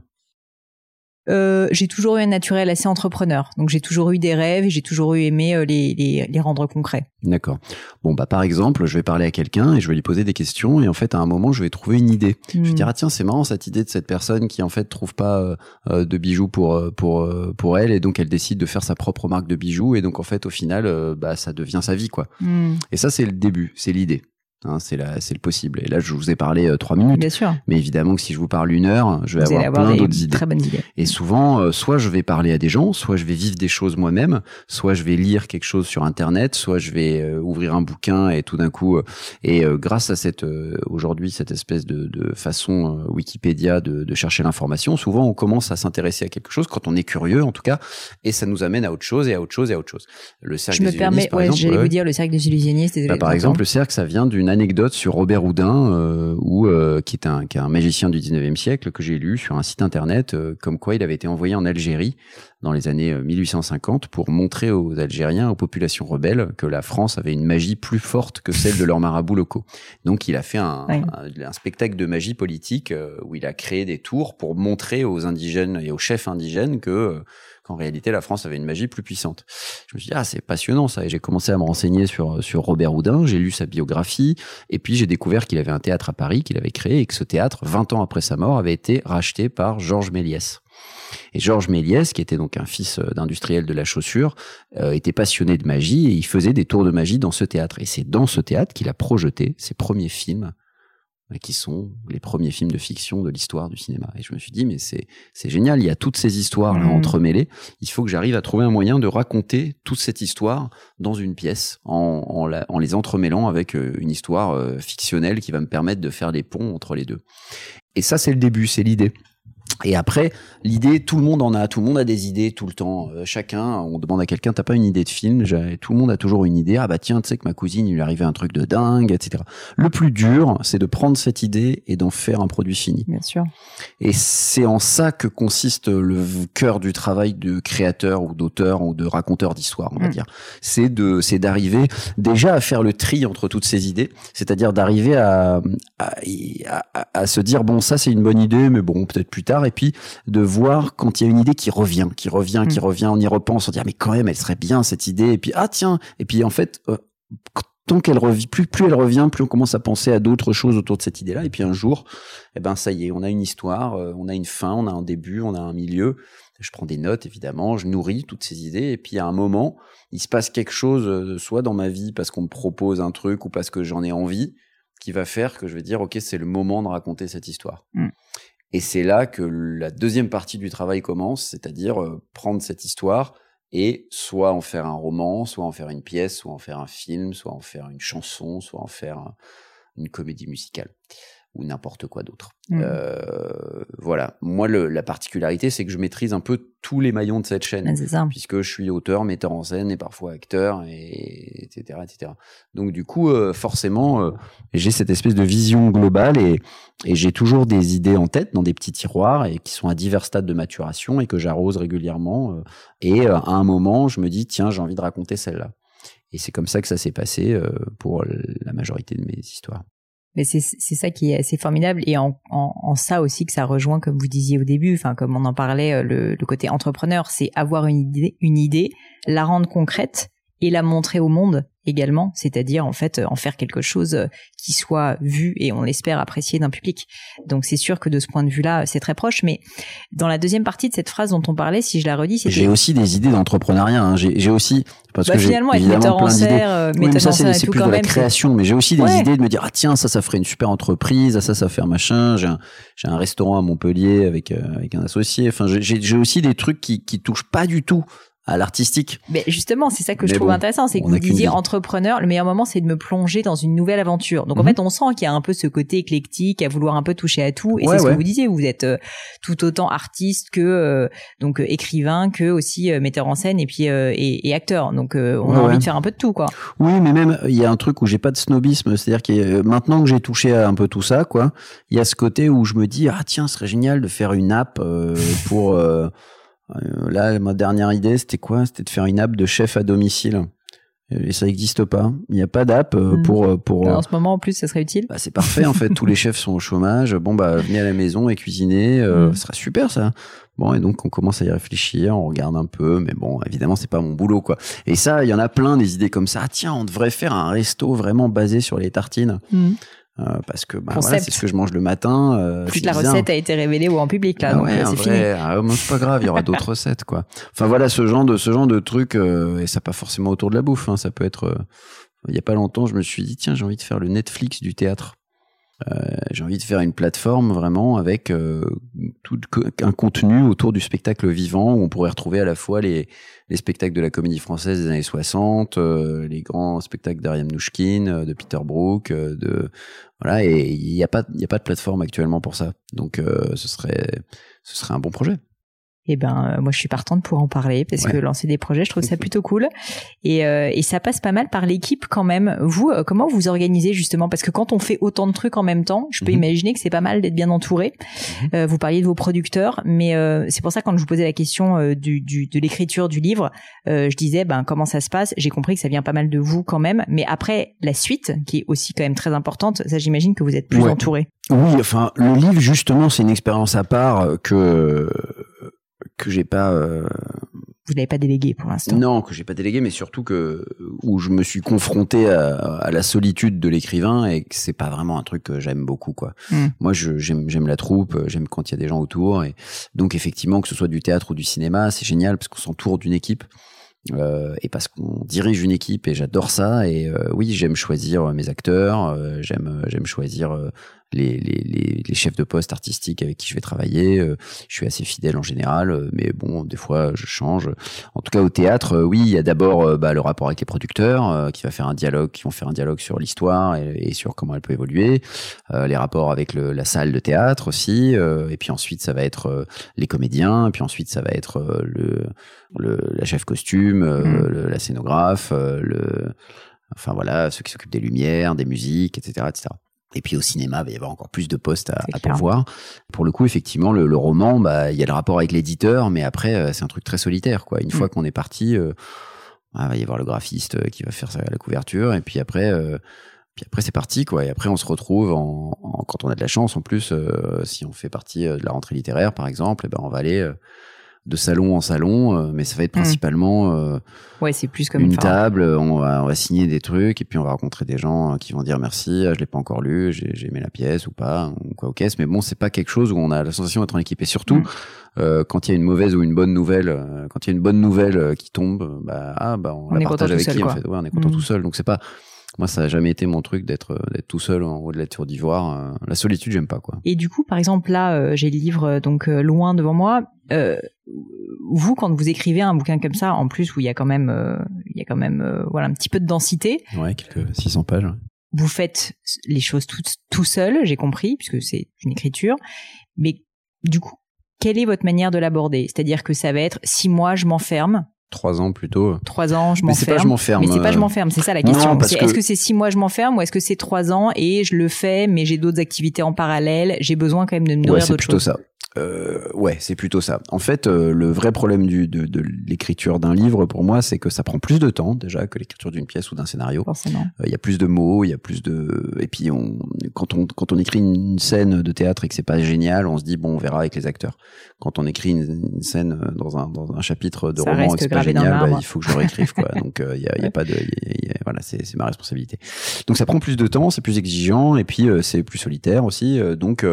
Euh, j'ai toujours eu un naturel assez entrepreneur. Donc j'ai toujours eu des rêves et j'ai toujours eu aimé euh, les, les, les, rendre concrets. D'accord. Bon, bah par exemple, je vais parler à quelqu'un et je vais lui poser des questions et en fait, à un moment, je vais trouver une idée. Je vais hmm. dire, ah tiens, c'est marrant cette idée de cette personne qui en fait trouve pas euh, euh de bijoux pour, pour, pour elle et donc elle décide de faire sa propre marque de bijoux et donc en fait, au final, bah ça devient sa vie, quoi. Hmm. Et ça, c'est le début, c'est l'idée. Hein, c'est le possible. Et là, je vous ai parlé euh, trois minutes. Bien sûr. Mais évidemment que si je vous parle une heure, je vais avoir, plein d'autres idées. Très bonnes idées. Et souvent, euh, soit je vais parler à des gens, soit je vais vivre des choses moi-même, soit je vais lire quelque chose sur Internet, soit je vais euh, ouvrir un bouquin et tout d'un coup, et grâce à cette aujourd'hui cette espèce de, de façon Wikipédia de, de chercher l'information, souvent on commence à s'intéresser à quelque chose quand on est curieux, en tout cas, et ça nous amène à autre chose et à autre chose et à autre chose. Le cercle je me permets, ouais, j'allais vous dire le cercle des illusionnistes. Bah, par exemple, le cercle, ça vient d'une anecdote sur Robert Houdin, euh, euh, qui est un, qui est un magicien du 19e siècle que j'ai lu sur un site internet, euh, comme quoi il avait été envoyé en Algérie dans les années 1850 pour montrer aux Algériens, aux populations rebelles, que la France avait une magie plus forte que celle de leurs marabouts locaux. Donc il a fait un, un, spectacle de magie politique où il a créé des tours pour montrer aux indigènes et aux chefs indigènes que qu'en réalité la France avait une magie plus puissante. Je me suis dit ah c'est passionnant ça et j'ai commencé à me renseigner sur sur Robert Houdin, j'ai lu sa biographie et puis j'ai découvert qu'il avait un théâtre à Paris qu'il avait créé et que ce théâtre 20 ans après sa mort avait été racheté par Georges Méliès. Et Georges Méliès, qui était donc un fils euh, d'industriel de la chaussure, euh, était passionné de magie et il faisait des tours de magie dans ce théâtre. Et c'est dans ce théâtre qu'il a projeté ses premiers films qui sont les premiers films de fiction de l'histoire du cinéma. Et je me suis dit, mais c'est, c'est génial, il y a toutes ces histoires là mmh. entremêlées. Il faut que j'arrive à trouver un moyen de raconter toute cette histoire dans une pièce, en, en, en les entremêlant avec euh, une histoire euh, fictionnelle qui va me permettre de faire les ponts entre les deux. Et ça, c'est le début, c'est l'idée. Et après, l'idée, tout le monde en a, tout le monde a des idées tout le temps. Euh, chacun, on demande à quelqu'un, t'as pas une idée de film? Tout le monde a toujours une idée. Ah bah tiens, tu sais que ma cousine, il lui arrivait un truc de dingue, etc. Le plus dur, c'est de prendre cette idée et d'en faire un produit fini. Bien sûr. Et c'est en ça que consiste le cœur du travail de créateur ou d'auteur ou de raconteur d'histoire, on va mm. dire. C'est de, c'est d'arriver déjà à faire le tri entre toutes ces idées, c'est-à-dire d'arriver à, à, à, à se dire bon ça c'est une bonne idée, mais bon peut-être plus tard et puis de voir quand il y a une idée qui revient, qui revient, qui mm. revient, on y repense, on dit ah, mais quand même elle serait bien cette idée et puis ah tiens et puis en fait euh, tant qu'elle revient, plus plus elle revient, plus on commence à penser à d'autres choses autour de cette idée-là et puis un jour, eh ben ça y est, on a une histoire, euh, on a une fin, on a un début, on a un milieu. Je prends des notes évidemment, je nourris toutes ces idées et puis à un moment, il se passe quelque chose euh, soit dans ma vie parce qu'on me propose un truc ou parce que j'en ai envie qui va faire que je vais dire ok c'est le moment de raconter cette histoire. Mm. Et c'est là que la deuxième partie du travail commence, c'est-à-dire euh, prendre cette histoire et soit en faire un roman, soit en faire une pièce, soit en faire un film, soit en faire une chanson, soit en faire une comédie musicale ou n'importe quoi d'autre. Mmh. Euh, voilà. Moi, le, la particularité, c'est que je maîtrise un peu tous les maillons de cette chaîne, puisque je suis auteur, metteur en scène et parfois acteur, et etc., etc. Donc du coup, euh, forcément, euh, j'ai cette espèce de vision globale et, et j'ai toujours des idées en tête dans des petits tiroirs et qui sont à divers stades de maturation et que j'arrose régulièrement. Et à un moment, je me dis tiens, j'ai envie de raconter celle-là. Et c'est comme ça que ça s'est passé pour la majorité de mes histoires. Mais c'est ça qui est assez formidable et en, en, en, ça aussi que ça rejoint, comme vous disiez au début, enfin comme on en parlait, euh, le, le côté entrepreneur, c'est avoir une idée, une idée, la rendre concrète et la montrer au monde également, c'est-à-dire en fait en faire quelque chose euh, qui soit vu et on l'espère apprécié d'un public. Donc c'est sûr que de ce point de vue-là, c'est très proche. Mais dans la deuxième partie de cette phrase dont on parlait, si je la redis, c'est j'ai aussi des idées d'entrepreneuriat. Hein. J'ai aussi parce bah, que finalement être metteur en scène, euh, oui, ça c'est plus de la création, mais j'ai aussi des idées de me dire ah tiens ça ça ferait une super entreprise, ah, ça ça fait un machin. J'ai un, j'ai un restaurant à Montpellier avec euh, avec un associé. Enfin j'ai aussi des trucs qui qui touchent pas du tout à l'artistique. Mais justement, c'est ça que je trouve intéressant, c'est que vous disiez entrepreneur, le meilleur moment c'est de me plonger dans une nouvelle aventure. Donc en mhm. fait, on sent qu'il y a un peu ce côté éclectique, à vouloir un peu toucher à tout. Et c'est ce que vous disiez, vous êtes euh, tout autant artiste que euh, donc euh, écrivain, que aussi metteur en scène et puis et, et, acteur. Donc on a envie de faire un peu de tout, quoi. Oui, mais même il y a un truc où j'ai pas de snobisme, c'est-à-dire que maintenant que j'ai touché à un peu tout ça, quoi, il y a ce côté où je me dis ah tiens, ce serait génial de faire une app pour euh, là, ma dernière idée, c'était quoi? C'était de faire une app de chef à domicile. Et ça n'existe pas. Il n'y a pas d'app euh, hmm. pour euh, pour. En ce moment, en plus, ça serait utile. Bah, c'est parfait en fait. Tous les [LAUGHS] chefs sont au chômage. Bon bah venez à la maison et cuisinez. Hmm. Ce sera super ça. Bon et donc on commence à y réfléchir. On regarde un peu, mais bon évidemment c'est pas mon boulot quoi. Et ça, il y en a plein des idées comme ça. Ah, tiens, on devrait faire un resto vraiment basé sur les tartines. Euh, parce que bah, voilà, c'est ce que je mange le matin. Euh, Plus la recette a été révélée ou en public là, ah donc euh, c'est fini. Ah, c'est pas grave, il y aura [LAUGHS] d'autres recettes quoi. Enfin voilà, ce genre de ce genre de truc euh, et ça pas forcément autour de la bouffe. Hein, ça peut être. il y a pas longtemps, je me suis dit tiens, j'ai envie de faire le Netflix du théâtre. Euh, j'ai envie de faire une plateforme vraiment avec euh, tout un contenu autour du spectacle vivant où on pourrait retrouver à la fois les, les spectacles de la comédie française des années 60, euh, les grands spectacles d'Ariam Nouchkine, de Peter Brook, de voilà et il n'y a pas il y a pas de plateforme actuellement pour ça. Donc ce serait ce serait un bon projet et eh ben euh, moi je suis partante pour en parler parce que lancer des projets je trouve ça plutôt cool. Et, euh, et ça passe pas mal par l'équipe quand même. Vous euh, comment vous organisez justement? Parce que quand on fait autant de trucs en même temps je peux mhm. imaginer que c'est pas mal d'être bien entouré. Mhm. vous parliez de vos producteurs mais c'est pour ça quand je vous posais la question du, du, de l'écriture du livre je disais ben comment ça se passe? J'ai compris que ça vient pas mal de vous quand même. Mais après la suite qui est aussi quand même très importante ça j'imagine que vous êtes plus entouré. Oui enfin le livre justement c'est une expérience à part que que j'ai pas. Euh... Vous n'avez pas délégué pour l'instant. Non, que j'ai pas délégué, mais surtout que où je me suis confronté à, à la solitude de l'écrivain et que c'est pas vraiment un truc que j'aime beaucoup quoi. Hmm. Moi, j'aime j'aime la troupe, j'aime quand il y a des gens autour et donc effectivement que ce soit du théâtre ou du cinéma, c'est génial parce qu'on s'entoure d'une équipe. Euh, et parce qu'on dirige une équipe et j'adore ça et euh, oui j'aime choisir mes acteurs euh, j'aime j'aime choisir les, les, les, chefs de poste artistiques avec qui je vais travailler. Euh, je suis assez fidèle en général, euh, mais bon, des fois, je change. En tout cas, au théâtre, euh, oui, il y a d'abord bah, le rapport avec les producteurs, qui va faire un dialogue, qui vont faire un dialogue sur l'histoire et, sur comment elle peut évoluer. les rapports avec le, la salle de théâtre aussi. et puis ensuite, ça va être les comédiens. Et puis ensuite, ça va être le, le la chef costume, mmh. le, la scénographe, le enfin voilà, ceux qui s'occupent des lumières, des musiques, etc., etc. Et puis au cinéma, il va y avoir encore plus de postes à, à pourvoir. Pour le coup, effectivement, le, le roman, bah, il y a le rapport avec l'éditeur, mais après, euh, c'est un truc très solitaire. Quoi. Une mm. fois qu'on est parti, euh, bah, il va y avoir le graphiste euh, qui va faire la couverture, et puis après, euh, puis après c'est parti. Quoi. Et après, on se retrouve, en, quand on a de la chance, en plus, si on fait partie de la rentrée littéraire, par exemple, eh ben, on va aller de salon en salon, euh, mais ça va être hmm. principalement euh, ouais, c'est plus comme une table. On va, on va signer des trucs et puis on va rencontrer des gens euh, qui vont dire merci, ah, je l'ai pas encore lu, j'ai aimé la pièce ou pas, ou quoi aux caisses. Mais bon, c'est pas quelque chose où on a la sensation d'être en équipe. Et surtout, hmm. quand il y a une mauvaise ou une bonne nouvelle, quand il y a une bonne nouvelle qui tombe, bah ah bah on, la partage avec qui en fait. Ouais, on est content hmm. tout seul. Donc c'est pas moi, ça a jamais été mon truc d'être d'être tout seul en haut de la tour d'ivoire. La solitude, j'aime pas quoi. Et du coup, par exemple, là, j'ai le livre donc loin devant moi. Euh, vous, quand vous écrivez un bouquin comme ça, en plus où il y a quand même, euh, il y a quand même, euh, voilà, un petit peu de densité. Ouais, quelques 600 pages. Vous faites les choses tout, tout seul, j'ai compris, puisque c'est une écriture. Mais du coup, quelle est votre manière de l'aborder? C'est-à-dire que ça va être six mois, je m'enferme. Trois ans plutôt. Trois ans, je m'enferme. Mais c'est pas je m'enferme. Mais c'est pas je m'enferme, c'est ça la question. Est-ce que c'est six mois, je m'enferme, ou est-ce que c'est trois ans et je le fais, mais j'ai d'autres activités en parallèle, j'ai besoin quand même de me nourrir d'autres choses. C'est plutôt ça. Euh, ouais, c'est plutôt ça. En fait, euh, le vrai problème du, de, de l'écriture d'un livre, pour moi, c'est que ça prend plus de temps déjà que l'écriture d'une pièce ou d'un scénario. Euh, il y a plus de mots, il y a plus de. Et puis, on, quand on quand on écrit une scène de théâtre et que c'est pas génial, on se dit bon, on verra avec les acteurs. Quand on écrit une, scène dans un dans un chapitre de roman bah, il faut que je le réécrive quoi. [LAUGHS] Donc, il y a, y a pas de. voilà, c'est c'est ma responsabilité. Donc, ça prend plus de temps, c'est plus exigeant et puis c'est plus solitaire aussi. donc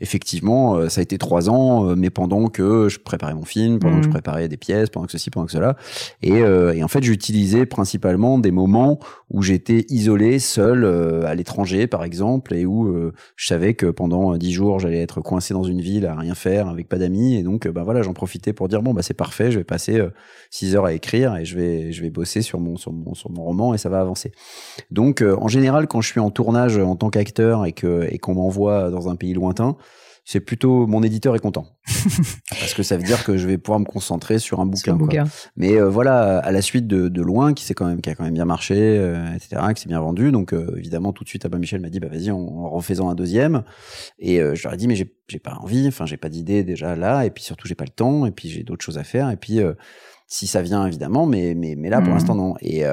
effectivement, euh, ça a été trois ans, euh, mais pendant que je préparais mon film, pendant que je mm. préparais des pièces, pendant que ceci, pendant que cela. Et, euh, et en fait, j'utilisais principalement des moments où j'étais isolé, seul, à l'étranger, par exemple, et où je savais que pendant dix jours, j'allais être coincé dans une ville à rien faire, avec pas d'amis. Et donc, bah voilà, j'en profitais pour dire bon, bah c'est parfait, je vais passer six heures à écrire et je vais, je vais bosser sur mon, sur mon, sur mon roman et ça va avancer. Donc, en général, quand je suis en tournage en tant qu'acteur et que et qu'on m'envoie dans un pays lointain, c'est plutôt mon éditeur est content [LAUGHS] parce que ça veut dire que je vais pouvoir me concentrer sur un bouquin. Mais euh, voilà, à la suite de, de loin, qui s'est quand même qui a quand même bien marché, euh, etc., qui s'est bien vendu. Donc euh, évidemment, tout de suite, Abba Michel m'a dit bah vas-y, en, en refaisant un deuxième. Et je leur ai dit mais j'ai j'ai pas envie, enfin j'ai pas d'idée déjà là, et puis surtout j'ai pas le temps, et puis j'ai d'autres choses à faire. Et puis si ça vient évidemment, mais mais mais là pour mmh. l'instant non. Et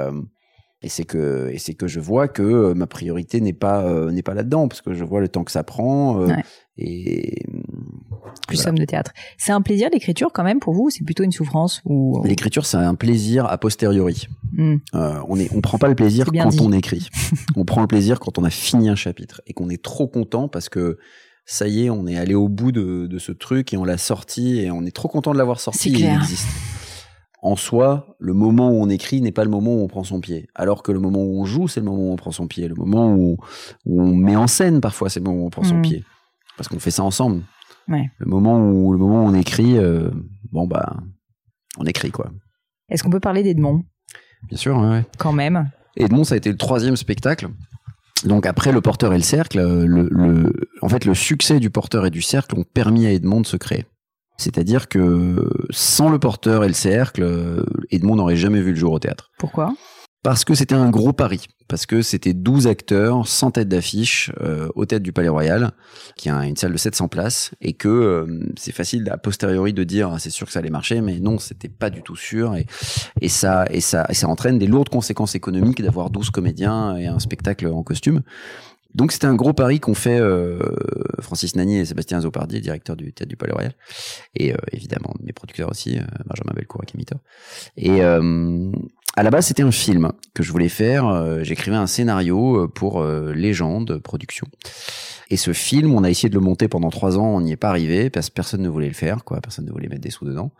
Et c'est que et c'est que je vois que euh, ma priorité n'est pas euh, n'est pas là-dedans parce que je vois le temps que ça prend euh, et plus somme de théâtre. C'est un plaisir l'écriture quand même pour vous ou c'est plutôt une souffrance ou L'écriture c'est un plaisir a posteriori. Hmm. on est on prend pas le plaisir quand on écrit. [LAUGHS] on prend le plaisir quand on a fini un chapitre et qu'on est trop content parce que ça y est, on est allé au bout de, de ce truc et on l'a sorti et on est trop content de l'avoir sorti. Il existe en soi, le moment où on écrit n'est pas le moment où on prend son pied. Alors que le moment où on joue, c'est le moment où on prend son pied. Le moment où, on met en scène, parfois, c'est le moment où on prend son mm. pied. Parce qu'on fait ça ensemble. Le moment où le moment où on écrit, euh, bon bah, on écrit quoi. Est-ce qu'on peut parler d'Edmond? Bien sûr, ouais. Quand même. Edmond, ça a été le troisième spectacle. Donc après le porteur et le cercle, le, en fait le succès du porteur et du cercle ont permis à Edmond de se créer. C'est-à-dire que sans le porteur et le cercle, Edmond n'aurait jamais vu le jour au théâtre. Pourquoi? Parce que c'était un gros pari. Parce que c'était 12 acteurs sans tête d'affiche euh, au théâtre du Palais Royal, qui a une salle de 700 places, et que euh, c'est facile a posteriori de dire ah, c'est sûr que ça allait marcher, mais non, c'était pas du tout sûr, et, et ça et ça et ça entraîne des lourdes conséquences économiques d'avoir 12 comédiens et un spectacle en costume. Donc c'était un gros pari qu'ont fait euh, Francis Nani et Sébastien Zopardi, directeur du théâtre du Palais Royal, et euh, évidemment mes producteurs aussi, euh, Benjamin Belcourt et. Et à la base c'était un film que je voulais faire. J'écrivais un scénario pour Légende Production. Et ce film, on a essayé de le monter pendant trois ans, on n'y est pas arrivé parce que personne ne voulait le faire, quoi. Personne ne voulait mettre des sous dedans.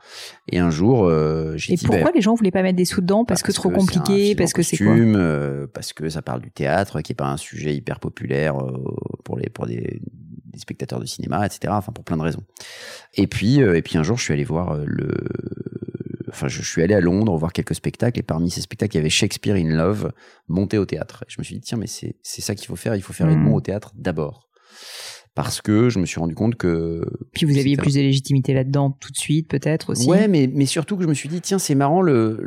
Et un jour, euh, j'ai dit. Et pourquoi bah, les gens voulaient pas mettre des sous dedans? Parce, que trop compliqué, parce que c'est quoi euh, Parce que ça parle du théâtre, qui est pas un sujet hyper populaire euh, pour les pour des, des, spectateurs de cinéma, etc. Enfin, pour plein de raisons. Et puis, euh, et puis un jour, je suis allé voir le enfin, je, suis allé à Londres voir quelques spectacles et parmi ces spectacles, il y avait Shakespeare in Love monté au théâtre. Et je me suis dit, tiens, mais c'est ça qu'il faut faire. Il faut faire Edmond mmh. au théâtre d'abord parce que je me suis rendu compte que. Puis vous aviez plus de légitimité là-dedans tout de suite, peut-être aussi. Ouais, mais mais surtout que je me suis dit tiens c'est marrant le,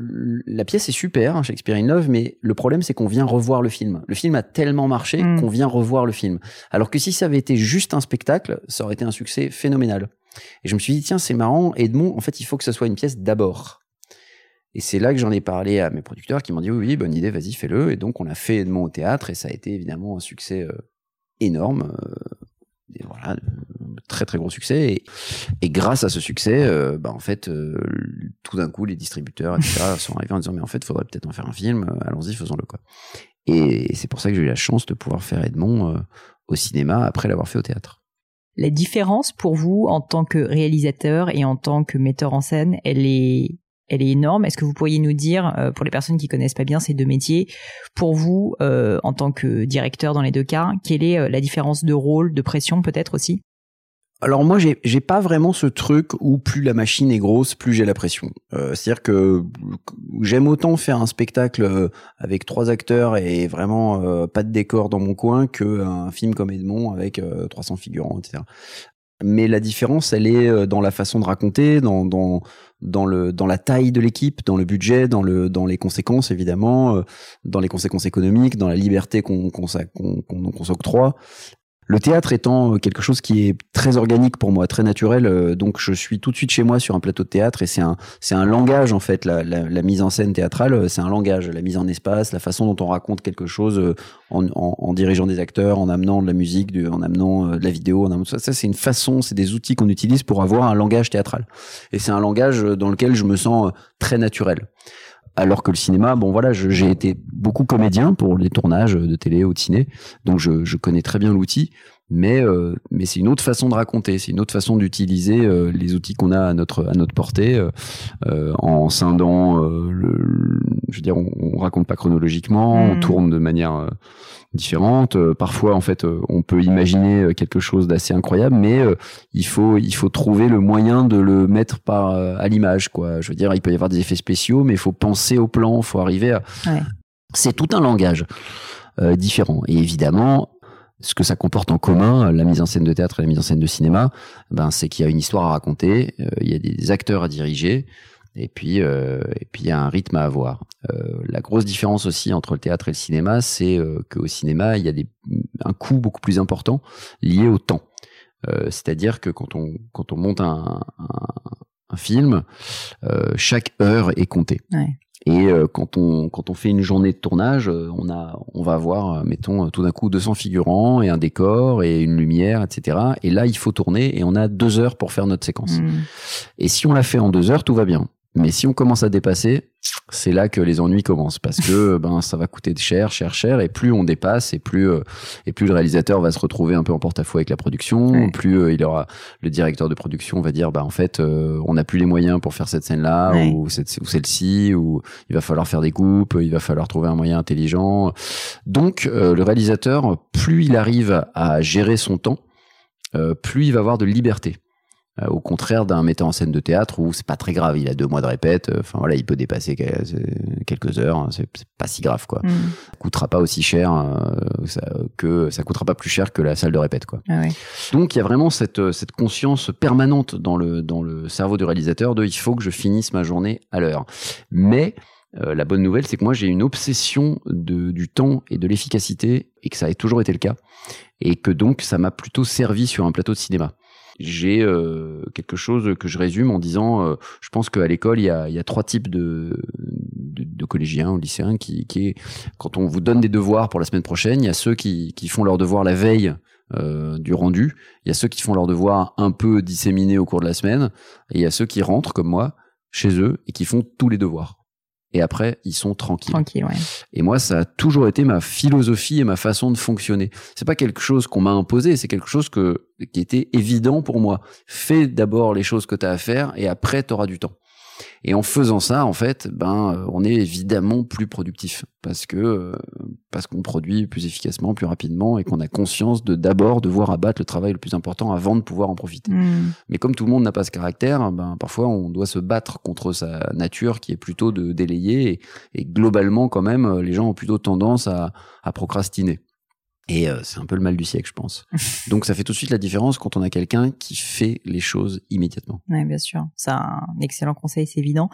la pièce est super hein, Shakespeare in Love, mais le problème c'est qu'on vient revoir le film. Le film a tellement marché mm. qu'on vient revoir le film. Alors que si ça avait été juste un spectacle, ça aurait été un succès phénoménal. Et je me suis dit tiens c'est marrant Edmond en fait il faut que ça soit une pièce d'abord. Et c'est là que j'en ai parlé à mes producteurs qui m'ont dit oui, oui bonne idée vas-y fais-le. Et donc on a fait Edmond au théâtre et ça a été évidemment un succès euh, énorme. Euh, et voilà, très très gros succès. Et, grâce à ce succès, euh, bah en fait, euh, tout d'un coup, les distributeurs, etc., sont arrivés en disant mais en fait, faudrait peut-être en faire un film. Euh, allons-y, faisons-le quoi. Et c'est pour ça que j'ai eu la chance de pouvoir faire Edmond au cinéma après l'avoir fait au théâtre. La différence pour vous en tant que réalisateur et en tant que metteur en scène, elle est elle est énorme. Est-ce que vous pourriez nous dire, euh, pour les personnes qui connaissent pas bien ces deux métiers, pour vous, euh, en tant que directeur dans les deux cas, quelle est euh, la différence de rôle, de pression peut-être aussi? Alors moi j'ai pas vraiment ce truc où plus la machine est grosse plus j'ai la pression. C'est-à-dire que j'aime autant faire un spectacle avec trois acteurs et vraiment pas de décor dans mon coin que un film comme Edmond avec 300 figurants etc. Mais la différence elle est dans la façon de raconter, dans dans dans le dans la taille de l'équipe, dans le budget, dans le dans les conséquences évidemment, euh, dans les conséquences économiques, dans la liberté qu'on qu'on qu'on s'octroie. Le théâtre étant quelque chose qui est très organique pour moi, très naturel, euh, donc je suis tout de suite chez moi sur un plateau de théâtre et c'est un c'est un langage en fait la, la, la mise en scène théâtrale, euh, c'est un langage, la mise en espace, la façon dont on raconte quelque chose euh, en, en, en dirigeant des acteurs, en amenant de la musique, en amenant de la vidéo, en amenant ça, ça c'est une façon, c'est des outils qu'on utilise pour avoir un langage théâtral. Et c'est un langage dans lequel je me sens très naturel alors que le cinéma, bon voilà, j'ai été beaucoup comédien pour les tournages de télé ou de ciné, donc je, je connais très bien l'outil, mais euh, mais c'est une autre façon de raconter, c'est une autre façon d'utiliser euh, les outils qu'on a à notre à notre portée, euh, en scindant, le, je veux dire, on, on raconte pas chronologiquement, on mmh. tourne de manière différente. parfois, en fait, on peut imaginer quelque chose d'assez incroyable, mais il faut il faut trouver le moyen de le mettre par à l'image, quoi. Je veux dire, il peut y avoir des effets spéciaux, mais il faut penser au plan, il faut arriver à. C'est tout un langage différent. Et évidemment, ce que ça comporte en commun, la mise en scène de théâtre et la mise en scène de cinéma, ben c'est qu'il y a une histoire à raconter, euh, il y a des acteurs à diriger, et puis euh, et puis il y a un rythme à avoir. Euh, la grosse différence aussi entre le théâtre et le cinéma, c'est euh, qu'au cinéma il y a des, un coût beaucoup plus important lié au temps. C'est-à-dire que quand on quand on monte un, un, un film, chaque heure est comptée. Ouais. Et euh, quand on quand on fait une journée de tournage, euh, on a on va avoir mettons tout d'un coup 200 figurants et un décor et une lumière, etc. Et là il faut tourner et on a deux heures pour faire notre séquence. Mmh. Et si on la fait en deux heures, tout va bien. Mais si on commence à dépasser, c'est là que les ennuis commencent. Parce que [LAUGHS] ben ça va coûter cher, cher, cher. Et plus on dépasse et plus euh, et plus le réalisateur va se retrouver un peu en porte-à-faux avec la production, plus euh, il aura le directeur de production va dire bah en fait euh, on n'a plus les moyens pour faire cette scène là ou cette ou celle-ci ou il va falloir faire des coupes, il va falloir trouver un moyen intelligent. Donc le réalisateur plus il arrive à gérer son temps, plus il va avoir de liberté. Euh, au contraire d'un metteur en scène de théâtre où c'est pas très grave, il a deux mois de répète, euh, enfin voilà, il peut dépasser quelques heures, hein, c'est pas si grave quoi. Mm. Ça coûtera pas aussi cher euh, ça, que ça coûtera pas plus cher que la salle de répète quoi. Ah Donc il y a vraiment cette cette conscience permanente dans le dans le cerveau du réalisateur de il faut que je finisse ma journée à l'heure. Mais la bonne nouvelle, c'est que moi j'ai une obsession de, du temps et de l'efficacité et que ça a toujours été le cas et que donc ça m'a plutôt servi sur un plateau de cinéma j'ai euh, quelque chose que je résume en disant, euh, je pense qu'à l'école, il y a, trois types de, de, de, collégiens ou lycéens qui, quand on vous donne des devoirs pour la semaine prochaine, il y a ceux qui, qui font leurs devoirs la veille euh, du rendu, il y a ceux qui font leurs devoirs un peu disséminés au cours de la semaine, et il y a ceux qui rentrent comme moi chez eux et qui font tous les devoirs et après ils sont tranquilles. Tranquille, ouais. Et moi, ça a toujours été ma philosophie et ma façon de fonctionner. C'est pas quelque chose qu'on m'a imposé, c'est quelque chose que qui était évident pour moi. Fais d'abord les choses que tu as à faire et après tu auras du temps. Et en faisant ça, en fait, ben, euh, on est évidemment plus productif parce que euh, parce qu'on produit plus efficacement, plus rapidement et qu'on a conscience de d'abord devoir abattre le travail le plus important avant de pouvoir en profiter. Hmm. Mais comme tout le monde n'a pas ce caractère, ben parfois on doit se battre contre sa nature qui est plutôt de délayer et, et globalement quand même les gens ont plutôt tendance à, à procrastiner. Et euh, c'est un peu le mal du siècle, je pense. [LAUGHS] Donc ça fait tout de suite la différence quand on a quelqu'un qui fait les choses immédiatement. Oui, bien sûr. C'est un excellent conseil, c'est évident.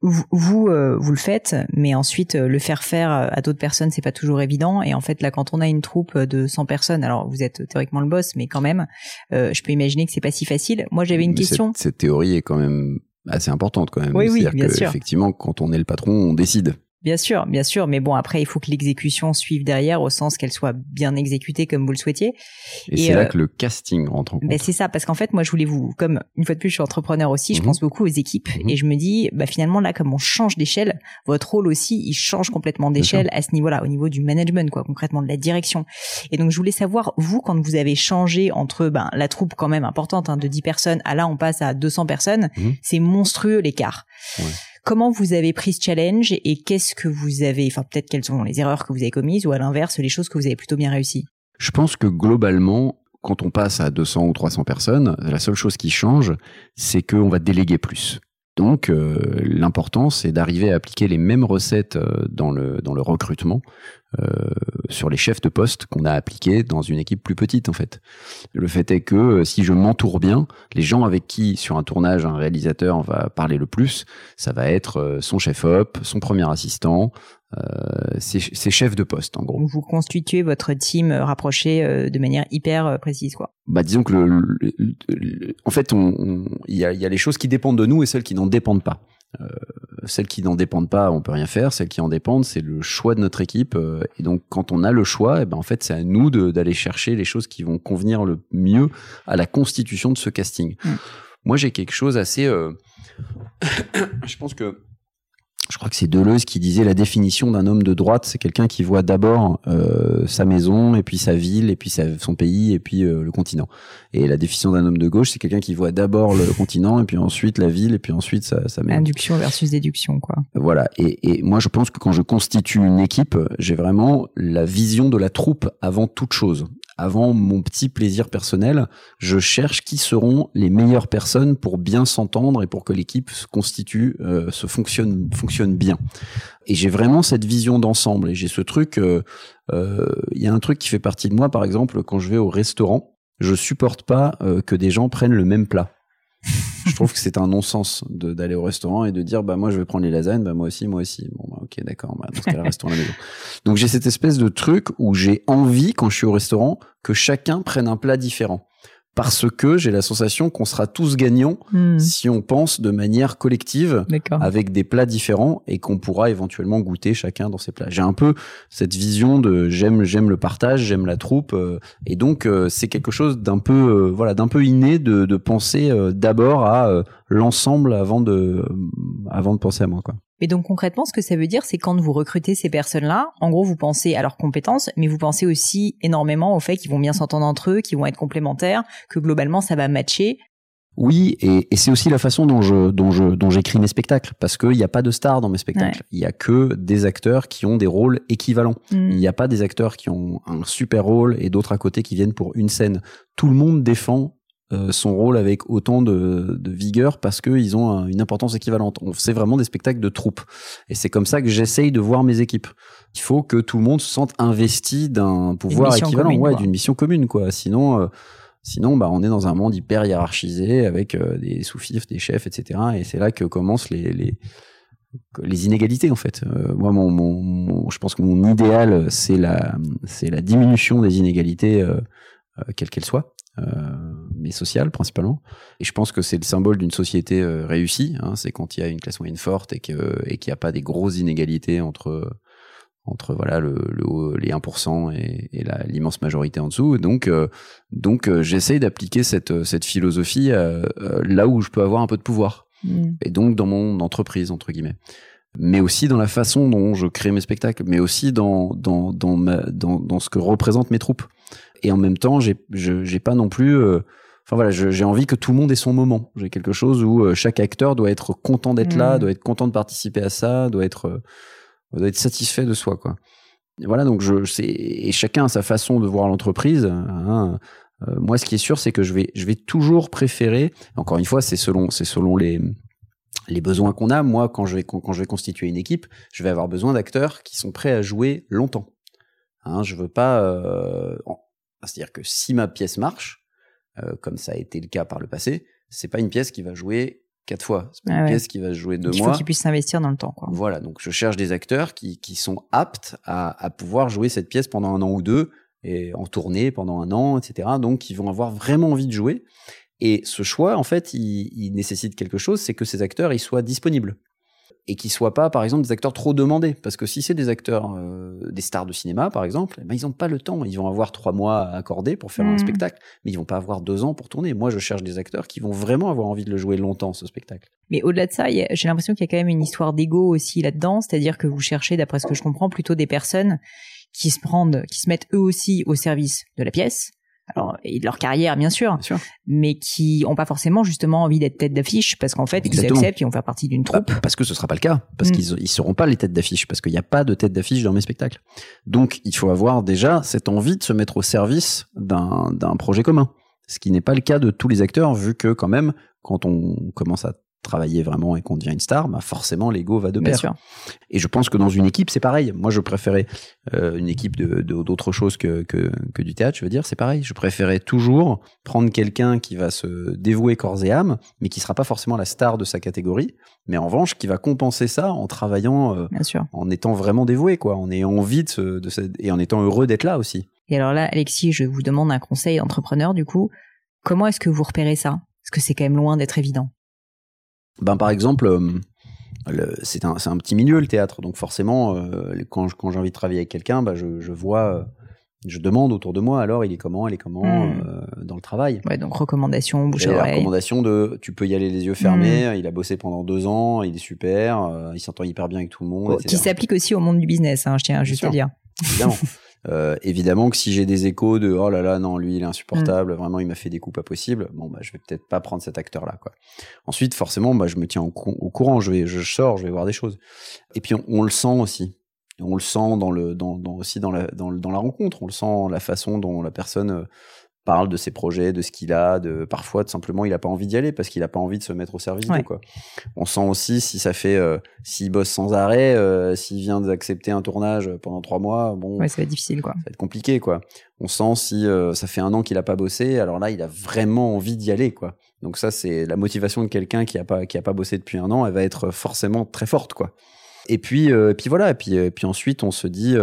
Vous, vous, euh, le faites, mais ensuite euh, le faire faire à d'autres personnes, c'est pas toujours évident. Et en fait, là, quand on a une troupe de 100 personnes, alors vous êtes théoriquement le boss, mais quand même, je peux imaginer que c'est pas si facile. Moi, j'avais une question. Cette, théorie est quand même assez importante quand même. Oui, oui, bien sûr. Effectivement, quand on est le patron, on décide. Bien sûr, bien sûr, mais bon après il faut que l'exécution suive derrière au sens qu'elle soit bien exécutée comme vous le souhaitiez. Et, c'est là euh, que le casting rentre en compte. Ben c'est ça parce qu'en fait moi je voulais vous comme une fois de plus je suis entrepreneur aussi, je mhm. pense beaucoup aux équipes mhm. et je me dis bah finalement là comme on change d'échelle, votre rôle aussi il change complètement d'échelle à ce niveau-là, au niveau du management quoi, concrètement de la direction. Et donc je voulais savoir vous quand vous avez changé entre ben la troupe quand même importante hein, de 10 personnes à là on passe à 200 personnes, mhm. c'est monstrueux l'écart. Ouais. Comment vous avez pris ce challenge et qu'est-ce que vous avez, enfin peut-être quelles sont les erreurs que vous avez commises ou à l'inverse les choses que vous avez plutôt bien réussies? Je pense que globalement, quand on passe à 200 ou 300 personnes, la seule chose qui change, c'est qu'on va déléguer plus. Donc, euh, l'important, c'est d'arriver à appliquer les mêmes recettes euh, dans le, dans le recrutement sur les chefs de poste qu'on a appliqués dans une équipe plus petite, en fait. Le fait est que si je m'entoure bien, les gens avec qui, sur un tournage, un réalisateur va parler le plus, ça va être son chef-op, son premier assistant, euh, c'est chef de poste en gros. Vous constituez votre team euh, rapproché euh, de manière hyper précise quoi. Bah disons que le, en fait il y, a, y, a, les choses qui dépendent de nous et celles qui n'en dépendent pas. Euh, celles qui n'en dépendent pas, on peut rien faire. Celles qui en dépendent, c'est le choix de notre équipe. Et donc, quand on a le choix, et eh ben en fait, c'est à nous d'aller chercher les choses qui vont convenir le mieux à la constitution de ce casting. Mm. Moi, j'ai quelque chose assez. Euh... [COUGHS] je pense que je crois que c'est Deleuze qui disait la définition d'un homme de droite, c'est quelqu'un qui voit d'abord euh, sa maison, et puis sa ville, et puis son pays, et puis euh, le continent. Et la définition d'un homme de gauche, c'est quelqu'un qui voit d'abord le continent, et puis ensuite la ville, et puis ensuite sa, sa maison. Induction versus déduction, quoi. Voilà. Et, et moi, je pense que quand je constitue une équipe, j'ai vraiment la vision de la troupe avant toute chose avant mon petit plaisir personnel, je cherche qui seront les meilleures personnes pour bien s'entendre et pour que l'équipe se constitue, euh, se fonctionne, fonctionne bien. Et j'ai vraiment cette vision d'ensemble. Et j'ai ce truc, euh, euh, il y a un truc qui fait partie de moi, par exemple, quand je vais au restaurant, je supporte pas que des gens prennent le même plat [LAUGHS] je trouve que c'est un non-sens d'aller au restaurant et de dire bah moi je vais prendre les lasagnes, bah moi aussi, moi aussi. Bon bah ok d'accord, bah, dans ce cas-là [LAUGHS] restons à la maison. Donc j'ai cette espèce de truc où j'ai envie quand je suis au restaurant que chacun prenne un plat différent parce que j'ai la sensation qu'on sera tous gagnants hmm. si on pense de manière collective avec des plats différents et qu'on pourra éventuellement goûter chacun dans ses plats. J'ai un peu cette vision de j'aime j'aime le partage, j'aime la troupe euh, et donc euh, c'est quelque chose d'un peu euh, voilà d'un peu inné de, de penser d'abord à l'ensemble avant de avant de penser à moi quoi. Et donc concrètement, ce que ça veut dire, c'est quand vous recrutez ces personnes-là, en gros, vous pensez à leurs compétences, mais vous pensez aussi énormément au fait qu'ils vont bien s'entendre entre eux, qu'ils vont être complémentaires, que globalement ça va matcher. Oui, et, c'est aussi la façon dont je dont je dont j'écris mes spectacles, parce qu'il n'y a pas de stars dans mes spectacles. Il y a que des acteurs qui ont des rôles équivalents. Hmm. Il n'y a pas des acteurs qui ont un super rôle et d'autres à côté qui viennent pour une scène. Tout le monde défend son rôle avec autant de, vigueur parce qu'ils ont une importance équivalente. C'est vraiment des spectacles de troupe. Et c'est comme ça que j'essaye de voir mes équipes. Il faut que tout le monde se sente investi d'un pouvoir équivalent, ouais, d'une mission commune, quoi. Sinon, euh, sinon, bah, on est dans un monde hyper hiérarchisé avec euh, des sous-fifs, des chefs, etc. Et c'est là que commencent les, les les inégalités en fait. moi, mon, mon, je pense que mon idéal, c'est la, c'est la diminution des inégalités, euh, quelles qu'elles soient. Euh, mais sociale principalement. Et je pense que c'est le symbole d'une société euh, réussie. Hein, c'est quand il y a une classe moyenne forte et que et qu'il n'y a pas des grosses inégalités entre entre voilà le, le les 1% et, et l'immense majorité en dessous. Donc euh, donc j'essaye d'appliquer cette cette philosophie là où je peux avoir un peu de pouvoir. Mmh. Et donc dans mon entreprise entre guillemets mais aussi dans la façon dont je crée mes spectacles, mais aussi dans dans dans, ma, dans, dans ce que représentent mes troupes et en même temps, j'ai j'ai pas non plus. Euh, enfin voilà, j'ai envie que tout le monde ait son moment. J'ai quelque chose où euh, chaque acteur doit être content d'être là, mmh. doit être content de participer à ça, doit être euh, doit être satisfait de soi quoi. voilà donc je c'est et chacun a sa façon de voir l'entreprise. Hein. moi, ce qui est sûr, c'est que je vais je vais toujours préférer. Encore une fois, c'est selon c'est selon les les besoins qu'on a. Moi, quand je vais quand je vais constituer une équipe, je vais avoir besoin d'acteurs qui sont prêts à jouer longtemps. Hein, je veux pas. Euh, c'est-à-dire que si ma pièce marche, euh, comme ça a été le cas par le passé, c'est pas une pièce qui va jouer quatre fois. C'est pas une pièce qui va jouer deux mois. Il faut qu'ils puissent s'investir dans le temps. Quoi. Voilà, donc je cherche des acteurs qui, qui sont aptes à, à pouvoir jouer cette pièce pendant un an ou deux et en tournée pendant un an, etc. Donc qui vont avoir vraiment envie de jouer. Et ce choix, en fait, il, il nécessite quelque chose, c'est que ces acteurs ils soient disponibles et qui soient pas, par exemple, des acteurs trop demandés. Parce que si c'est des acteurs, euh, des stars de cinéma, par exemple, eh ben, ils n'ont pas le temps. Ils vont avoir trois mois à accorder pour faire un mmh. spectacle, mais ils vont pas avoir deux ans pour tourner. Moi, je cherche des acteurs qui vont vraiment avoir envie de le jouer longtemps, ce spectacle. Mais au-delà de ça, j'ai l'impression qu'il y a quand même une histoire d'ego aussi là-dedans, c'est-à-dire que vous cherchez, d'après ce que je comprends, plutôt des personnes qui se prennent, qui se mettent eux aussi au service de la pièce, alors et de leur carrière bien sûr, mais qui ont pas forcément justement envie d'être tête d'affiche parce qu'en fait ils acceptent, ils vont faire partie d'une troupe. Bah, parce que ce sera pas le cas, parce mm. qu'ils ils seront pas les têtes d'affiche, parce qu'il n'y a pas de tête d'affiche dans mes spectacles. Donc il faut avoir déjà cette envie de se mettre au service d'un projet commun, ce qui n'est pas le cas de tous les acteurs vu que quand même quand on commence à travailler vraiment et qu'on devient une star, bah forcément l'ego va de pair. Et je pense que dans une équipe, c'est pareil. Moi, je préférais euh, une équipe de d'autre chose que, que, que du théâtre. Je veux dire, c'est pareil. Je préférais toujours prendre quelqu'un qui va se dévouer corps et âme, mais qui sera pas forcément la star de sa catégorie, mais en revanche qui va compenser ça en travaillant, euh, en étant vraiment dévoué, quoi, en ayant envie de, de, et en étant heureux d'être là aussi. Et alors là, Alexis, je vous demande un conseil d'entrepreneur du coup. Comment est-ce que vous repérez ça? Parce que c'est quand même loin d'être évident ben par exemple, euh, c'est un, un, petit milieu le théâtre, donc forcément, euh, quand, quand j'ai envie de travailler avec quelqu'un, bah, je, je, vois, euh, je demande autour de moi, alors il est comment, elle est comment hmm. dans le travail. Ouais, donc recommandation, bouche à Recommandation de, tu peux y aller les yeux fermés, hmm. il a bossé pendant deux ans, il est super, il s'entend hyper bien avec tout le monde. Qui s'applique aussi au monde du business, hein, je tiens juste à dire. Évidemment. [LAUGHS] Euh, évidemment que si j'ai des échos de oh là là non lui il est insupportable, mm. vraiment il m'a fait des coups pas possibles, bon bah je vais peut-être pas prendre cet acteur là quoi. Ensuite forcément bah je me tiens au, courant, je vais je sors, je vais voir des choses. Et puis on, le sent aussi. On le sent dans le dans, dans aussi dans la dans, dans la rencontre, on le sent la façon dont la personne euh, parle de ses projets, de ce qu'il a, de parfois simplement il a pas envie d'y aller parce qu'il a pas envie de se mettre au service de quoi. On sent aussi si ça fait euh, s'il bosse sans arrêt, euh, s'il vient d'accepter un tournage pendant trois mois, bon, ouais, ça va être difficile quoi. Ça va être compliqué quoi. On sent si euh, ça fait un an qu'il a pas bossé, alors là il a vraiment envie d'y aller quoi. Donc ça c'est la motivation de quelqu'un qui a pas qui a pas bossé depuis un an, elle va être forcément très forte quoi. Et puis puis voilà, et puis puis ensuite on se dit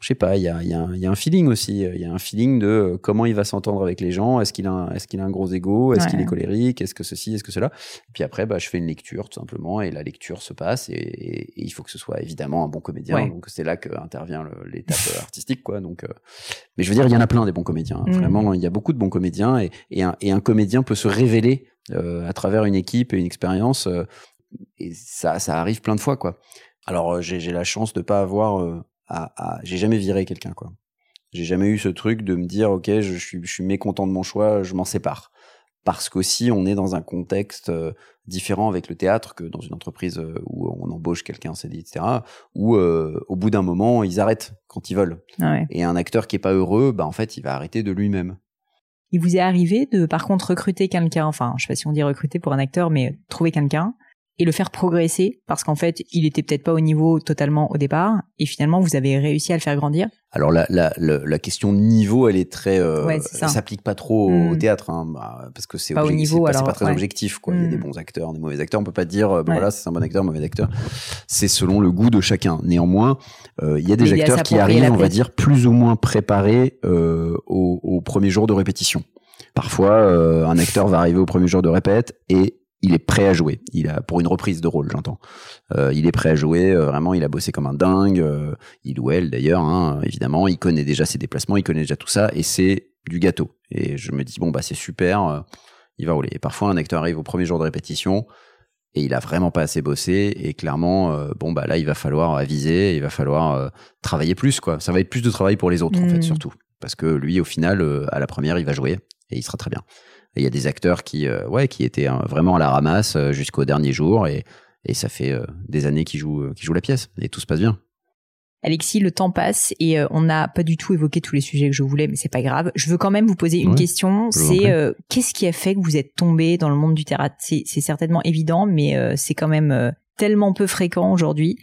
je sais pas, il y a, y, a y a, un feeling aussi. Il y a un feeling de euh, comment il va s'entendre avec les gens. Est-ce qu'il a, un, est-ce qu'il a un gros ego? Est-ce qu'il est colérique? Est-ce que ceci? Est-ce que cela? Et puis après, bah, je fais une lecture tout simplement, et la lecture se passe. Et, il faut que ce soit évidemment un bon comédien. Donc c'est là que intervient l'étape euh, artistique, quoi. Donc, euh, mais je veux dire, il y en a plein des bons comédiens. Hein. Mmh. Vraiment, il y a beaucoup de bons comédiens, et, et, un, et un comédien peut se révéler à travers une équipe et une expérience. et ça, ça arrive plein de fois, quoi. Alors j'ai, j'ai la chance de pas avoir j'ai jamais viré quelqu'un quoi. J'ai jamais eu ce truc de me dire ok je, suis, je suis mécontent de mon choix, je m'en sépare. Parce qu'aussi on est dans un contexte euh, différent avec le théâtre que dans une entreprise euh, où on embauche quelqu'un, c'est dit, etc. Où euh, au bout d'un moment ils arrêtent quand ils veulent. Ah Et un acteur qui est pas heureux, bah en fait il va arrêter de lui-même. Il vous est arrivé de par contre recruter quelqu'un, enfin je sais pas si on dit recruter pour un acteur, mais trouver quelqu'un et le faire progresser parce qu'en fait, il était peut-être pas au niveau totalement au départ et finalement vous avez réussi à le faire grandir. Alors la, la, la, question niveau, elle est très, euh, ça s'applique pas trop au hmm. théâtre hein, bah, parce que c'est pas, pas, pas, très objectif quoi. Il y a des hmm. bons acteurs, des mauvais acteurs. On peut pas dire euh, bah, voilà c'est un bon acteur, un mauvais acteur. C'est selon le goût de chacun. Néanmoins, euh, il y a des acteurs qui arrivent, on va dire, plus ou moins préparés euh, au, au premier jour de répétition. Parfois, euh, un acteur va arriver au premier jour de répète et il est prêt à jouer. Il a pour une reprise de rôle, j'entends. Euh, il est prêt à jouer. Euh, vraiment, il a bossé comme un dingue. Euh, il ou elle d'ailleurs, hein, évidemment. Il connaît déjà ses déplacements, il connaît déjà tout ça, et c'est du gâteau. Et je me dis bon bah c'est super, il va rouler. Et parfois un acteur arrive au premier jour de répétition et il a vraiment pas assez bossé et clairement bon bah là il va falloir aviser, il va falloir travailler plus quoi. Ça va être plus de travail pour les autres en fait mmh. surtout parce que lui au final à la première il va jouer et il sera très bien il y a des acteurs qui, euh, ouais, qui étaient hein, vraiment à la ramasse euh, jusqu'au dernier jour et, et ça fait euh, des années qu'ils jouent, la pièce et tout se passe bien. Alexis, le temps passe et on n'a pas du tout évoqué tous les sujets que je voulais, mais c'est pas grave. Je veux quand même vous poser une question. C'est qu'est-ce qui a fait que vous êtes tombé dans le monde du théâtre? C'est certainement évident, mais c'est quand même tellement peu fréquent aujourd'hui.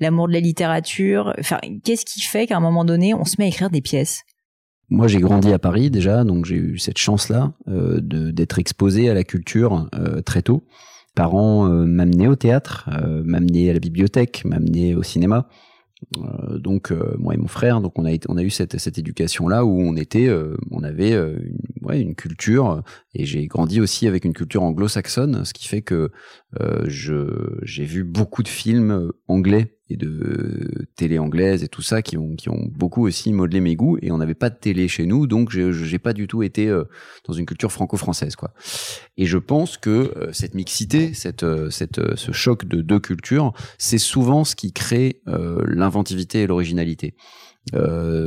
L'amour de la littérature. Enfin, qu'est-ce qui fait qu'à un moment donné, on se met à écrire des pièces? Moi, j'ai grandi à Paris déjà, donc j'ai eu cette chance-là euh, d'être exposé à la culture euh, très tôt. Parents euh, m'amenaient au théâtre, euh, m'amenaient à la bibliothèque, m'amenaient au cinéma. Euh, donc moi et mon frère, donc on a on a eu cette cette éducation là où on était, on avait ouais, une culture et j'ai grandi aussi avec une culture anglo-saxonne, ce qui fait que je j'ai vu beaucoup de films anglais et de télé anglaise et tout ça qui ont qui ont beaucoup aussi modelé mes goûts et on n'avait pas de télé chez nous donc j'ai pas du tout été euh, dans une culture franco-française quoi. Et je pense que euh, cette mixité cette euh, cette ce choc de deux cultures c'est souvent ce qui crée l'inventivité et l'originalité.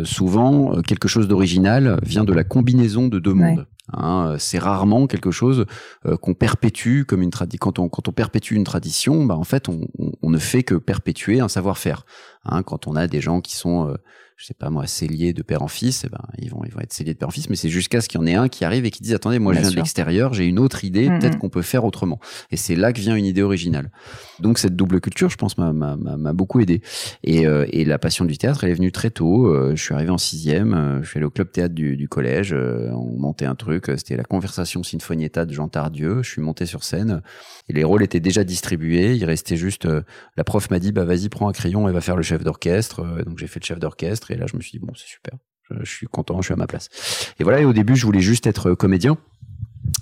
Souvent quelque chose d'original vient de la combinaison de deux mondes Hein, c'est rarement quelque chose euh, qu'on perpétue comme une tradition. Quand on, quand on perpétue une tradition, bah en fait, on, on, ne fait que perpétuer un savoir-faire. Hein, quand on a des gens qui sont euh, je sais pas moi, cellier de père en fils, eh ben, ils vont, ils vont être celliers de père en fils, mais c'est jusqu'à ce qu'il y en ait un qui arrive et qui dise, attendez, moi, je viens de l'extérieur, j'ai une autre idée, mm, peut-être qu'on peut faire autrement. Et c'est là que vient une idée originale. Donc, cette double culture, je pense, m'a beaucoup aidé. Et, euh, et la passion du théâtre, elle est venue très tôt. Euh, je suis arrivé en sixième, euh, je suis allé au club théâtre du, du collège, on montait un truc, c'était la conversation sinfonietta de Jean Tardieu. Je suis monté sur scène et les rôles étaient déjà distribués. Il restait juste, la prof m'a dit, bah, vas-y, prends un crayon et va faire le chef d'orchestre. donc, j'ai fait le chef d'orchestre et là, je me suis dit, bon, c'est super. Je, suis content, je suis à ma place. Et voilà, et au début, je voulais juste être comédien.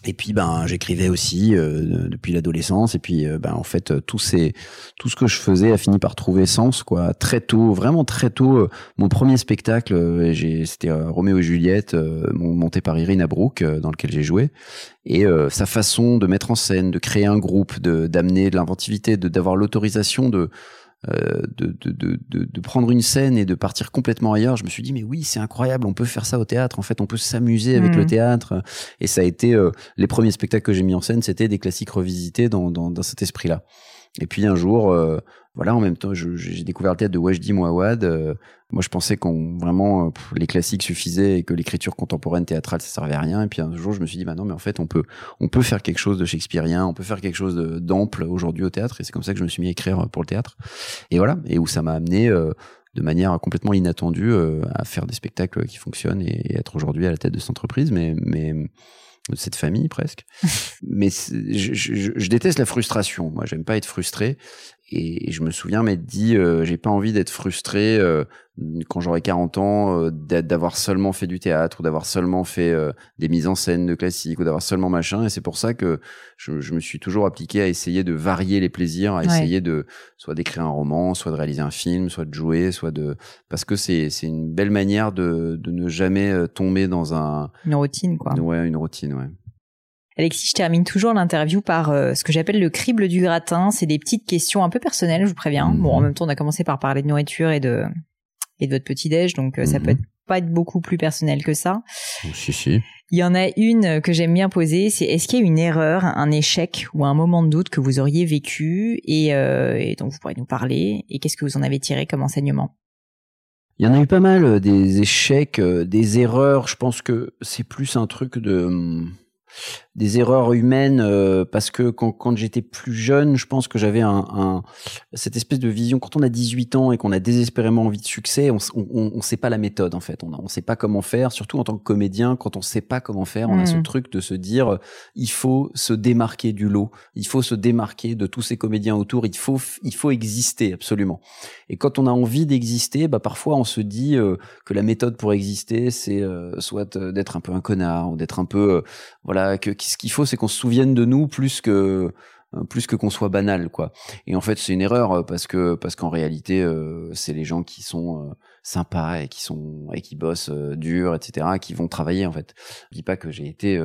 Et puis ben j'écrivais aussi euh, depuis l'adolescence et puis euh, ben en fait tout ces tout ce que je faisais a fini par trouver sens quoi très tôt vraiment très tôt euh, mon premier spectacle c'était Roméo et Juliette monté par Irina Brook dans lequel j'ai joué et sa façon de mettre en scène de créer un groupe d'amener de l'inventivité d'avoir l'autorisation de euh, de, de, de, de, prendre une scène et de partir complètement ailleurs, je me suis dit mais oui c'est incroyable, on peut faire ça au théâtre. En fait, on peut s'amuser avec le mmh. théâtre. Et ça a été euh, les premiers spectacles que j'ai mis en scène, c'était des classiques revisités dans, dans, dans cet esprit-là. Et puis un jour, euh, voilà, en même temps, j'ai découvert le théâtre de Wajdi Mouawad. Euh, moi, je pensais qu'on vraiment euh, les classiques suffisaient et que l'écriture contemporaine théâtrale ça servait à rien. Et puis un jour, je me suis dit, bah non, mais en fait, on peut, on peut faire quelque chose de shakespearien, on peut faire quelque chose d'ample aujourd'hui au théâtre. Et c'est comme ça que je me suis mis à écrire pour le théâtre. Et voilà, et où ça m'a amené euh, de manière complètement inattendue à faire des spectacles qui fonctionnent et, être aujourd'hui à la tête de cette entreprise. Mais, mais de cette famille presque. [LAUGHS] Mais je, je, je, déteste la frustration. Moi, j'aime pas être frustré. Et, je me souviens m'être dit, euh, j'ai pas envie d'être frustré euh, quand j'aurai 40 ans, euh, d'avoir seulement fait du théâtre ou d'avoir seulement fait des mises en scène de classique ou d'avoir seulement machin. Et c'est pour ça que je, je, me suis toujours appliqué à essayer de varier les plaisirs, à essayer de soit d'écrire un roman, soit de réaliser un film, soit de jouer, soit de parce que c'est c'est une belle manière de de ne jamais tomber dans un une routine quoi. Ouais, une routine, ouais. Alexis, je termine toujours l'interview par euh, ce que j'appelle le crible du gratin. C'est des petites questions un peu personnelles, je vous préviens. Bon, en mhm. même temps, on a commencé par parler de nourriture et de et de votre petit déj, donc euh, ça peut mhm. être, pas être beaucoup plus personnel que ça. Oh, si si. Il y en a une que j'aime bien poser, c'est est-ce qu'il y a une erreur, un échec ou un moment de doute que vous auriez vécu et, euh, et dont vous pourriez nous parler et qu'est-ce que vous en avez tiré comme enseignement? Il y en a eu pas mal des échecs, des erreurs. Je pense que c'est plus un truc de hum, des erreurs humaines euh, parce que quand, quand j'étais plus jeune, je pense que j'avais un, un, cette espèce de vision. Quand on a 18 ans et qu'on a désespérément envie de succès, on on sait pas la méthode en fait. On on sait pas comment faire. Surtout en tant que comédien, quand on sait pas comment faire, on a ce mmh. truc de se dire il faut se démarquer du lot. Il faut se démarquer de tous ces comédiens autour. Il faut il faut exister absolument. Et quand on a envie d'exister, bah parfois on se dit euh, que la méthode pour exister, c'est euh, soit d'être un peu un connard ou d'être un peu voilà ce qu'il faut, c'est qu'on se souvienne de nous plus que euh, plus que qu'on soit banal quoi. Et en fait c'est une erreur euh, parce que parce qu'en réalité euh, c'est les gens qui sont sympas et qui sont et qui bossent dur etc qui vont travailler en fait. Je dis pas que j'ai été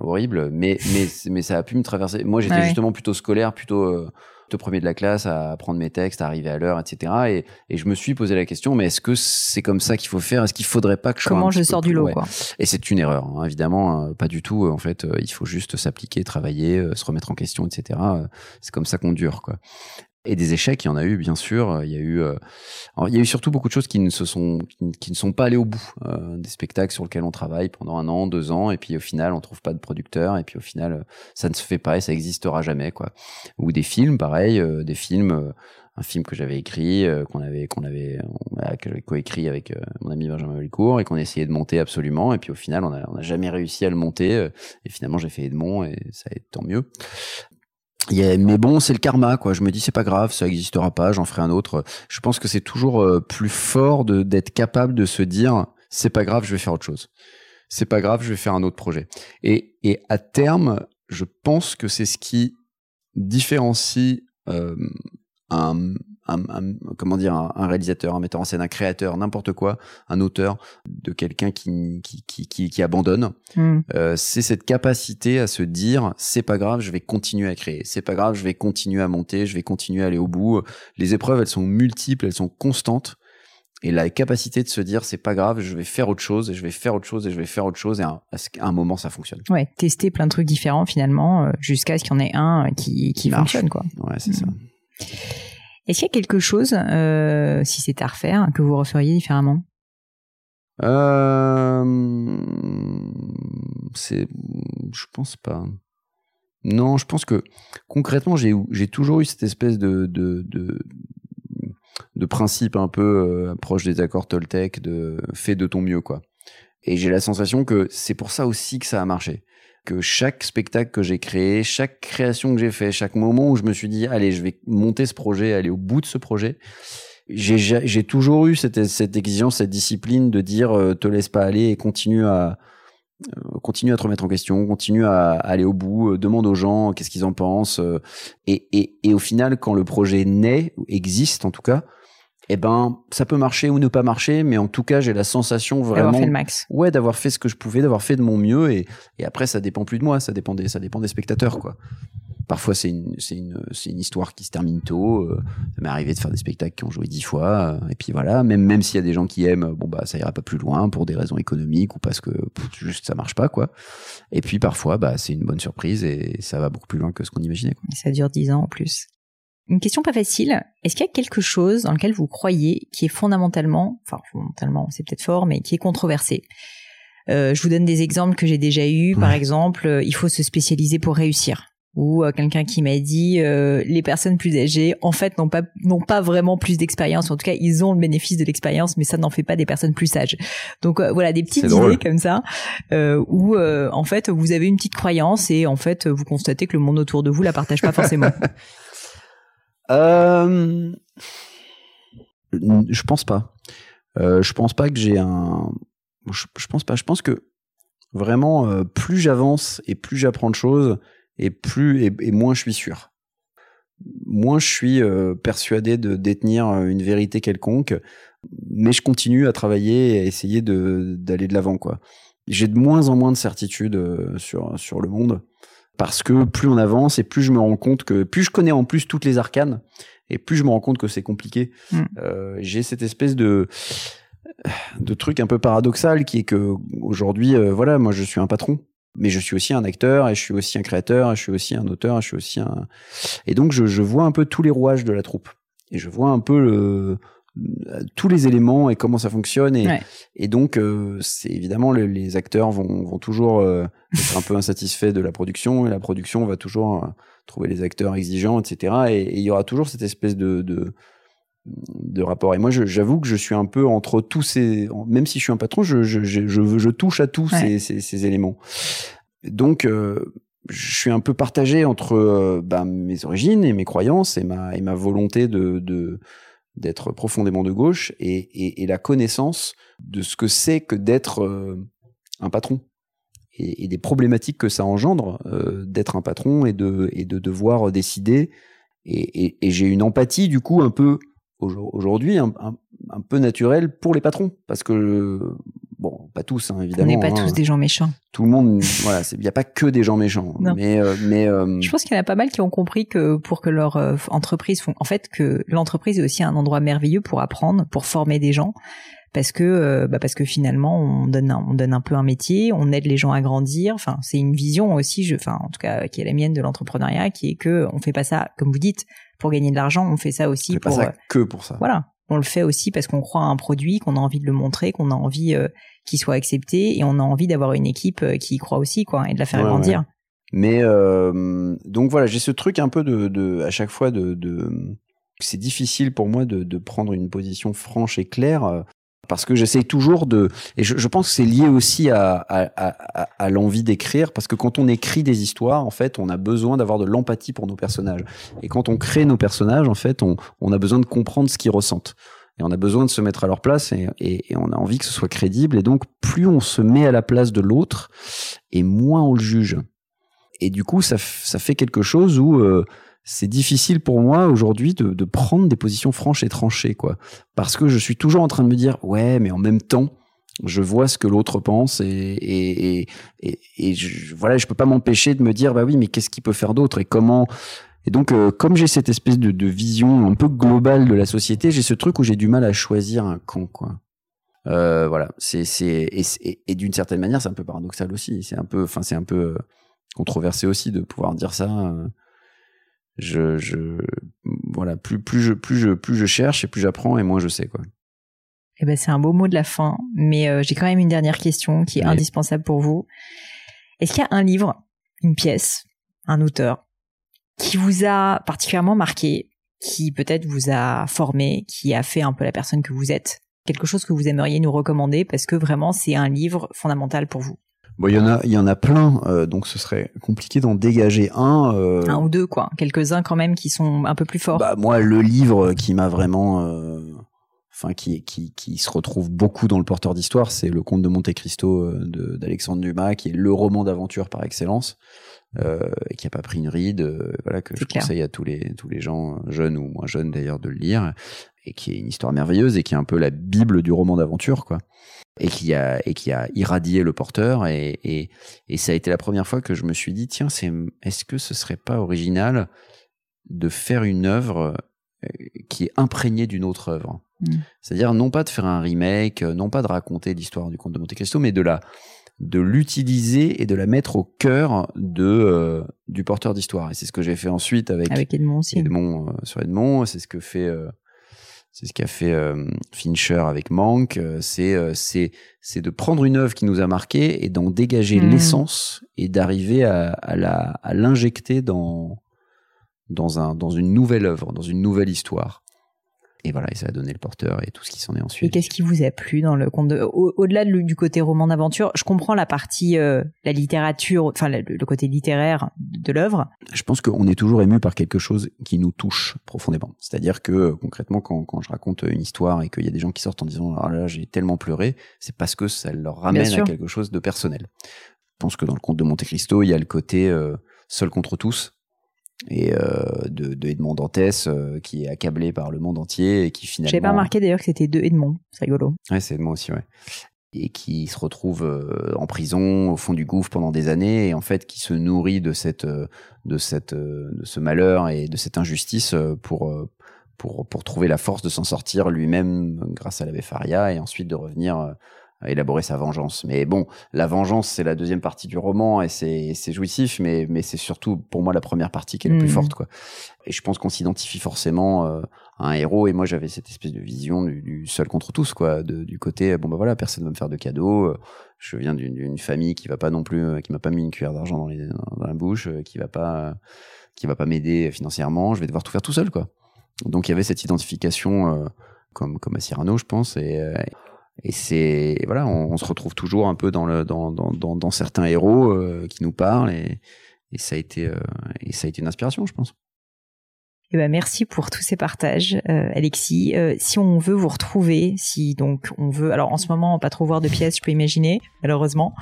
horrible mais mais mais ça a pu me traverser moi j'étais justement plutôt scolaire plutôt au premier de la classe à apprendre mes textes, à arriver à l'heure, etc. Et, et, je me suis posé la question, mais est-ce que c'est comme ça qu'il faut faire? Est-ce qu'il faudrait pas que je Comment je sors du lot, quoi? Et c'est une erreur, hein, évidemment, hein, pas du tout. En fait, euh, il faut juste s'appliquer, travailler, euh, se remettre en question, etc. C'est comme ça qu'on dure, quoi et des échecs, il y en a eu bien sûr. Il y a eu, euh, il y a eu surtout beaucoup de choses qui ne se sont, qui, ne sont pas allées au bout. Euh, des spectacles sur lesquels on travaille pendant un an, deux ans, et puis au final on trouve pas de producteur, et puis au final ça ne se fait pas et ça existera jamais quoi. Ou des films, pareil, euh, des films. un film que j'avais écrit, qu'on avait, qu'on avait, que j'avais coécrit avec mon ami Benjamin Valicourt et qu'on essayait de monter absolument. Et puis au final, on n'a on a jamais réussi à le monter. et finalement, j'ai fait Edmond et ça a été tant mieux mais bon, c'est le karma, quoi. Je me dis, c'est pas grave, ça existera pas, j'en ferai un autre. Je pense que c'est toujours euh, plus fort d'être capable de se dire, c'est pas grave, je vais faire autre chose. C'est pas grave, je vais faire un autre projet. Et, et à terme, je pense que c'est ce qui différencie euh, un, un, comment dire un, réalisateur, un metteur en scène, un créateur, n'importe quoi, un auteur, de quelqu'un qui qui, qui, qui, abandonne. Hmm. Euh, c'est cette capacité à se dire c'est pas grave, je vais continuer à créer. C'est pas grave, je vais continuer à monter, je vais continuer à aller au bout. Les épreuves, elles sont multiples, elles sont constantes. Et la capacité de se dire c'est pas grave, je vais faire autre chose et je vais faire autre chose et je vais faire autre chose et à un, moment ça fonctionne. Ouais, tester plein de trucs différents finalement euh, jusqu'à ce qu'il y en ait un qui qui fonctionne quoi. Ouais, c'est ça. Est-ce qu'il y a quelque chose, euh, si c'est à refaire, que vous referiez différemment? Euh, c'est, je pense pas. Non, je pense que concrètement, j'ai toujours eu cette espèce de de de, de principe un peu euh, proche des accords Toltec de fais de ton mieux quoi. Et j'ai la sensation que c'est pour ça aussi que ça a marché que chaque spectacle que j'ai créé, chaque création que j'ai fait, chaque moment où je me suis dit, allez, je vais monter ce projet, aller au bout de ce projet, j'ai toujours eu cette, cette exigence, cette discipline de dire, euh, te laisse pas aller et continue à, euh, continue à te remettre en question, continue à, aller au bout, euh, demande aux gens qu'est-ce qu'ils en pensent. et, et, et, au final, quand le projet naît, existe en tout cas, eh ben ça peut marcher ou ne pas marcher mais en tout cas j'ai la sensation vraiment fait le max. ouais d'avoir fait ce que je pouvais d'avoir fait de mon mieux et, et après ça dépend plus de moi ça dépend des ça dépend des spectateurs quoi parfois c'est une c'est une c'est une histoire qui se termine tôt euh, ça m'est arrivé de faire des spectacles qui ont joué dix fois euh, et puis voilà même même s'il y a des gens qui aiment bon bah ça ira pas plus loin pour des raisons économiques ou parce que juste ça marche pas quoi et puis parfois bah c'est une bonne surprise et ça va beaucoup plus loin que ce qu'on imaginait quoi. ça dure dix ans en plus une question pas facile. Est-ce qu'il y a quelque chose dans lequel vous croyez qui est fondamentalement, enfin fondamentalement, c'est peut-être fort, mais qui est controversé? Euh, Je vous donne des exemples que j'ai déjà eus. Par exemple, euh, il faut se spécialiser pour réussir. Ou euh, quelqu'un qui m'a dit les personnes plus âgées, en fait, n'ont pas n'ont pas vraiment plus d'expérience. En tout cas, ils ont le bénéfice de l'expérience, mais ça n'en fait pas des personnes plus sages. Donc voilà, des petites idées comme ça, où en fait vous avez une petite croyance et en fait vous constatez que le monde autour de vous la partage pas forcément. [LAUGHS] euh, Je pense pas. Euh, je pense pas que j'ai un. Je, pense pas. Je pense que vraiment, euh, plus j'avance et plus j'apprends de choses, et plus et, moins je suis sûr. Moins je suis persuadé de détenir une vérité quelconque, mais je continue à travailler et à essayer d'aller de l'avant. J'ai de moins en moins de certitude sur sur le monde parce que plus on avance et plus je me rends compte que plus je connais en plus toutes les arcanes et plus je me rends compte que c'est compliqué. Mm. Euh, j'ai cette espèce de de truc un peu paradoxal qui est que aujourd'hui, euh, voilà, moi je suis un patron, mais je suis aussi un acteur et je suis aussi un créateur et je suis aussi un auteur et je suis aussi un et donc je, je vois un peu tous les rouages de la troupe et je vois un peu le tous les éléments et comment ça fonctionne. Et, et donc euh, c'est évidemment les acteurs vont, vont toujours euh, être un peu insatisfaits de la production et la production va toujours euh, trouver les acteurs exigeants etc et, il y aura toujours cette espèce de, de, de rapport. Et moi j'avoue que je suis un peu entre tous ces même si je suis un patron je, je, je, je, touche à tous ces, ces, ces, éléments. Donc je suis un peu partagé entre bah, mes origines et mes croyances et ma, et ma volonté de, de d'être profondément de gauche et, et, la connaissance de ce que c'est que d'être euh, un patron et, des problématiques que ça engendre euh, d'être un patron et de, et de devoir décider. Et, j'ai une empathie du coup un peu aujourd'hui un, un, peu naturelle pour les patrons parce que Bon, pas tous, hein, évidemment. On n'est pas tous hein. des gens méchants. Tout le monde, voilà, il n'y a pas que des gens méchants. Mais, euh, mais euh, je pense qu'il y en a pas mal qui ont compris que pour que leur euh, entreprise, font, en fait, que l'entreprise est aussi un endroit merveilleux pour apprendre, pour former des gens, parce que, bah parce que finalement, on donne, un, on donne un peu un métier, on aide les gens à grandir. Enfin, c'est une vision aussi, je, enfin, en tout cas, qui est la mienne de l'entrepreneuriat, qui est que on fait pas ça, comme vous dites, pour gagner de l'argent, on fait ça aussi pour. Pas ça que pour ça. Voilà, on le fait aussi parce qu'on croit à un produit, qu'on a envie de le montrer, qu'on a envie qui soit accepté et on a envie d'avoir une équipe euh, qui y croit aussi quoi et de la faire grandir. Mais euh, donc voilà, j'ai ce truc un peu de, de à chaque fois de, de c'est difficile pour moi de, de, prendre une position franche et claire euh, parce que j'essaye toujours de et je, pense que c'est lié aussi à, à, à, à l'envie d'écrire parce que quand on écrit des histoires en fait on a besoin d'avoir de l'empathie pour nos personnages et quand on crée nos personnages en fait on, on a besoin de comprendre ce qu'ils ressentent et on a besoin de se mettre à leur place et, et, on a envie que ce soit crédible. Et donc, plus on se met à la place de l'autre, et moins on le juge. Et du coup, ça, ça fait quelque chose où euh, c'est difficile pour moi aujourd'hui de, de, prendre des positions franches et tranchées, quoi. Parce que je suis toujours en train de me dire, ouais, mais en même temps, je vois ce que l'autre pense et, et, et, et, je, voilà, je peux pas m'empêcher de me dire, bah oui, mais qu'est-ce qu'il peut faire d'autre et comment? Et donc, euh, comme j'ai cette espèce de, de, vision un peu globale de la société, j'ai ce truc où j'ai du mal à choisir un camp, quoi. Euh, voilà, c'est c'est et, d'une certaine manière, c'est un peu paradoxal aussi. C'est un peu, enfin, c'est un peu euh, controversé aussi de pouvoir dire ça. Euh. Je, je, voilà, plus plus je plus je plus je cherche et plus j'apprends et moins je sais, quoi. Eh ben, c'est un beau mot de la fin, mais j'ai quand même une dernière question qui est indispensable pour vous. Est-ce qu'il y a un livre, une pièce, un auteur qui vous a particulièrement marqué, qui peut-être vous a formé, qui a fait un peu la personne que vous êtes? Quelque chose que vous aimeriez nous recommander parce que vraiment c'est un livre fondamental pour vous Bon, il y en a, il y en a plein, euh, donc ce serait compliqué d'en dégager un. Euh... Un ou deux, quoi. Quelques-uns quand même qui sont un peu plus forts. Bah moi, le livre qui m'a vraiment, euh, enfin qui, qui qui se retrouve beaucoup dans le porteur d'histoire, c'est Le Comte de Monte Cristo euh, d'Alexandre Dumas, qui est le roman d'aventure par excellence euh, et qui a pas pris une ride, euh, voilà que je conseille à tous les tous les gens jeunes ou moins jeunes d'ailleurs de le lire et qui est une histoire merveilleuse et qui est un peu la bible du roman d'aventure quoi et qui a et qui a irradié le porteur et, et et ça a été la première fois que je me suis dit tiens c'est est-ce que ce serait pas original de faire une œuvre euh, qui est imprégnée d'une autre œuvre? Mmh. c'est-à-dire non pas de faire un remake non pas de raconter l'histoire du comte de Monte Cristo mais de la de l'utiliser et de la mettre au cœur de euh, du porteur d'histoire. Et c'est ce que j'ai fait ensuite avec, avec Edmond aussi. Edmond euh, sur Edmond. C'est ce que fait euh, c'est ce qu'a fait Fincher avec Mank. C'est c'est c'est de prendre une œuvre qui nous a marqué et d'en dégager mmh. l'essence et d'arriver à, à la à l'injecter dans dans un dans une nouvelle œuvre, dans une nouvelle histoire. Et voilà, et ça a donné le porteur et tout ce qui s'en est ensuite. Et qu'est-ce qui vous a plu dans le conte Au-delà du côté roman d'aventure, je comprends la partie, euh, la littérature, enfin le, côté littéraire de l'œuvre. Je pense qu'on est toujours ému par quelque chose qui nous touche profondément. C'est-à-dire que concrètement, quand, quand, je raconte une histoire et qu'il y a des gens qui sortent en disant ah là j'ai tellement pleuré, c'est parce que ça leur ramène à quelque chose de personnel. Je pense que dans le conte de Monte Cristo, il y a le côté euh, seul contre tous et euh, de, de, Edmond Dantès euh, qui est accablé par le monde entier et qui finalement. J'avais pas remarqué d'ailleurs que c'était de Edmond, c'est rigolo. Ouais, c'est Edmond aussi, ouais. Et qui se retrouve euh, en prison au fond du gouffre pendant des années et en fait qui se nourrit de cette de cette de ce malheur et de cette injustice pour pour pour trouver la force de s'en sortir lui-même grâce à la Faria et ensuite de revenir élaborer sa vengeance. Mais bon, la vengeance, c'est la deuxième partie du roman et c'est, jouissif, mais, mais c'est surtout pour moi la première partie qui est la plus hmm. forte, quoi. Et je pense qu'on s'identifie forcément euh, à un héros. Et moi, j'avais cette espèce de vision du, seul contre tous, quoi, de, du côté bon bah voilà, personne va me faire de cadeaux. Euh, je viens d'une, famille qui va pas non plus, euh, qui m'a pas mis une cuillère d'argent dans la bouche, qui va pas, qui va pas m'aider financièrement. Je vais devoir tout faire tout seul, quoi. Donc il y avait cette identification comme comme à Cyrano, je pense, et, et c'est voilà, on, se retrouve toujours un peu dans le dans dans dans, certains héros euh, qui nous parlent et, et ça a été euh, et ça a été une inspiration, je pense. Eh ben merci pour tous ces partages, euh, Alexis. si on veut vous retrouver, si donc on veut, alors en ce moment pas trop voir de pièces, je peux imaginer, malheureusement.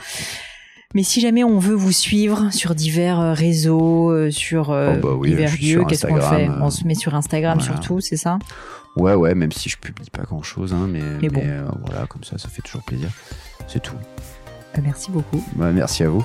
Mais si jamais on veut vous suivre sur divers réseaux, sur oh bah divers lieux, qu'est-ce qu'on fait? On se met sur Instagram surtout, c'est ça? Ouais, ouais, même si je publie pas grand chose, hein, mais, euh, voilà, comme ça, ça fait toujours plaisir. C'est tout. Bah, merci beaucoup. Bah, merci à vous.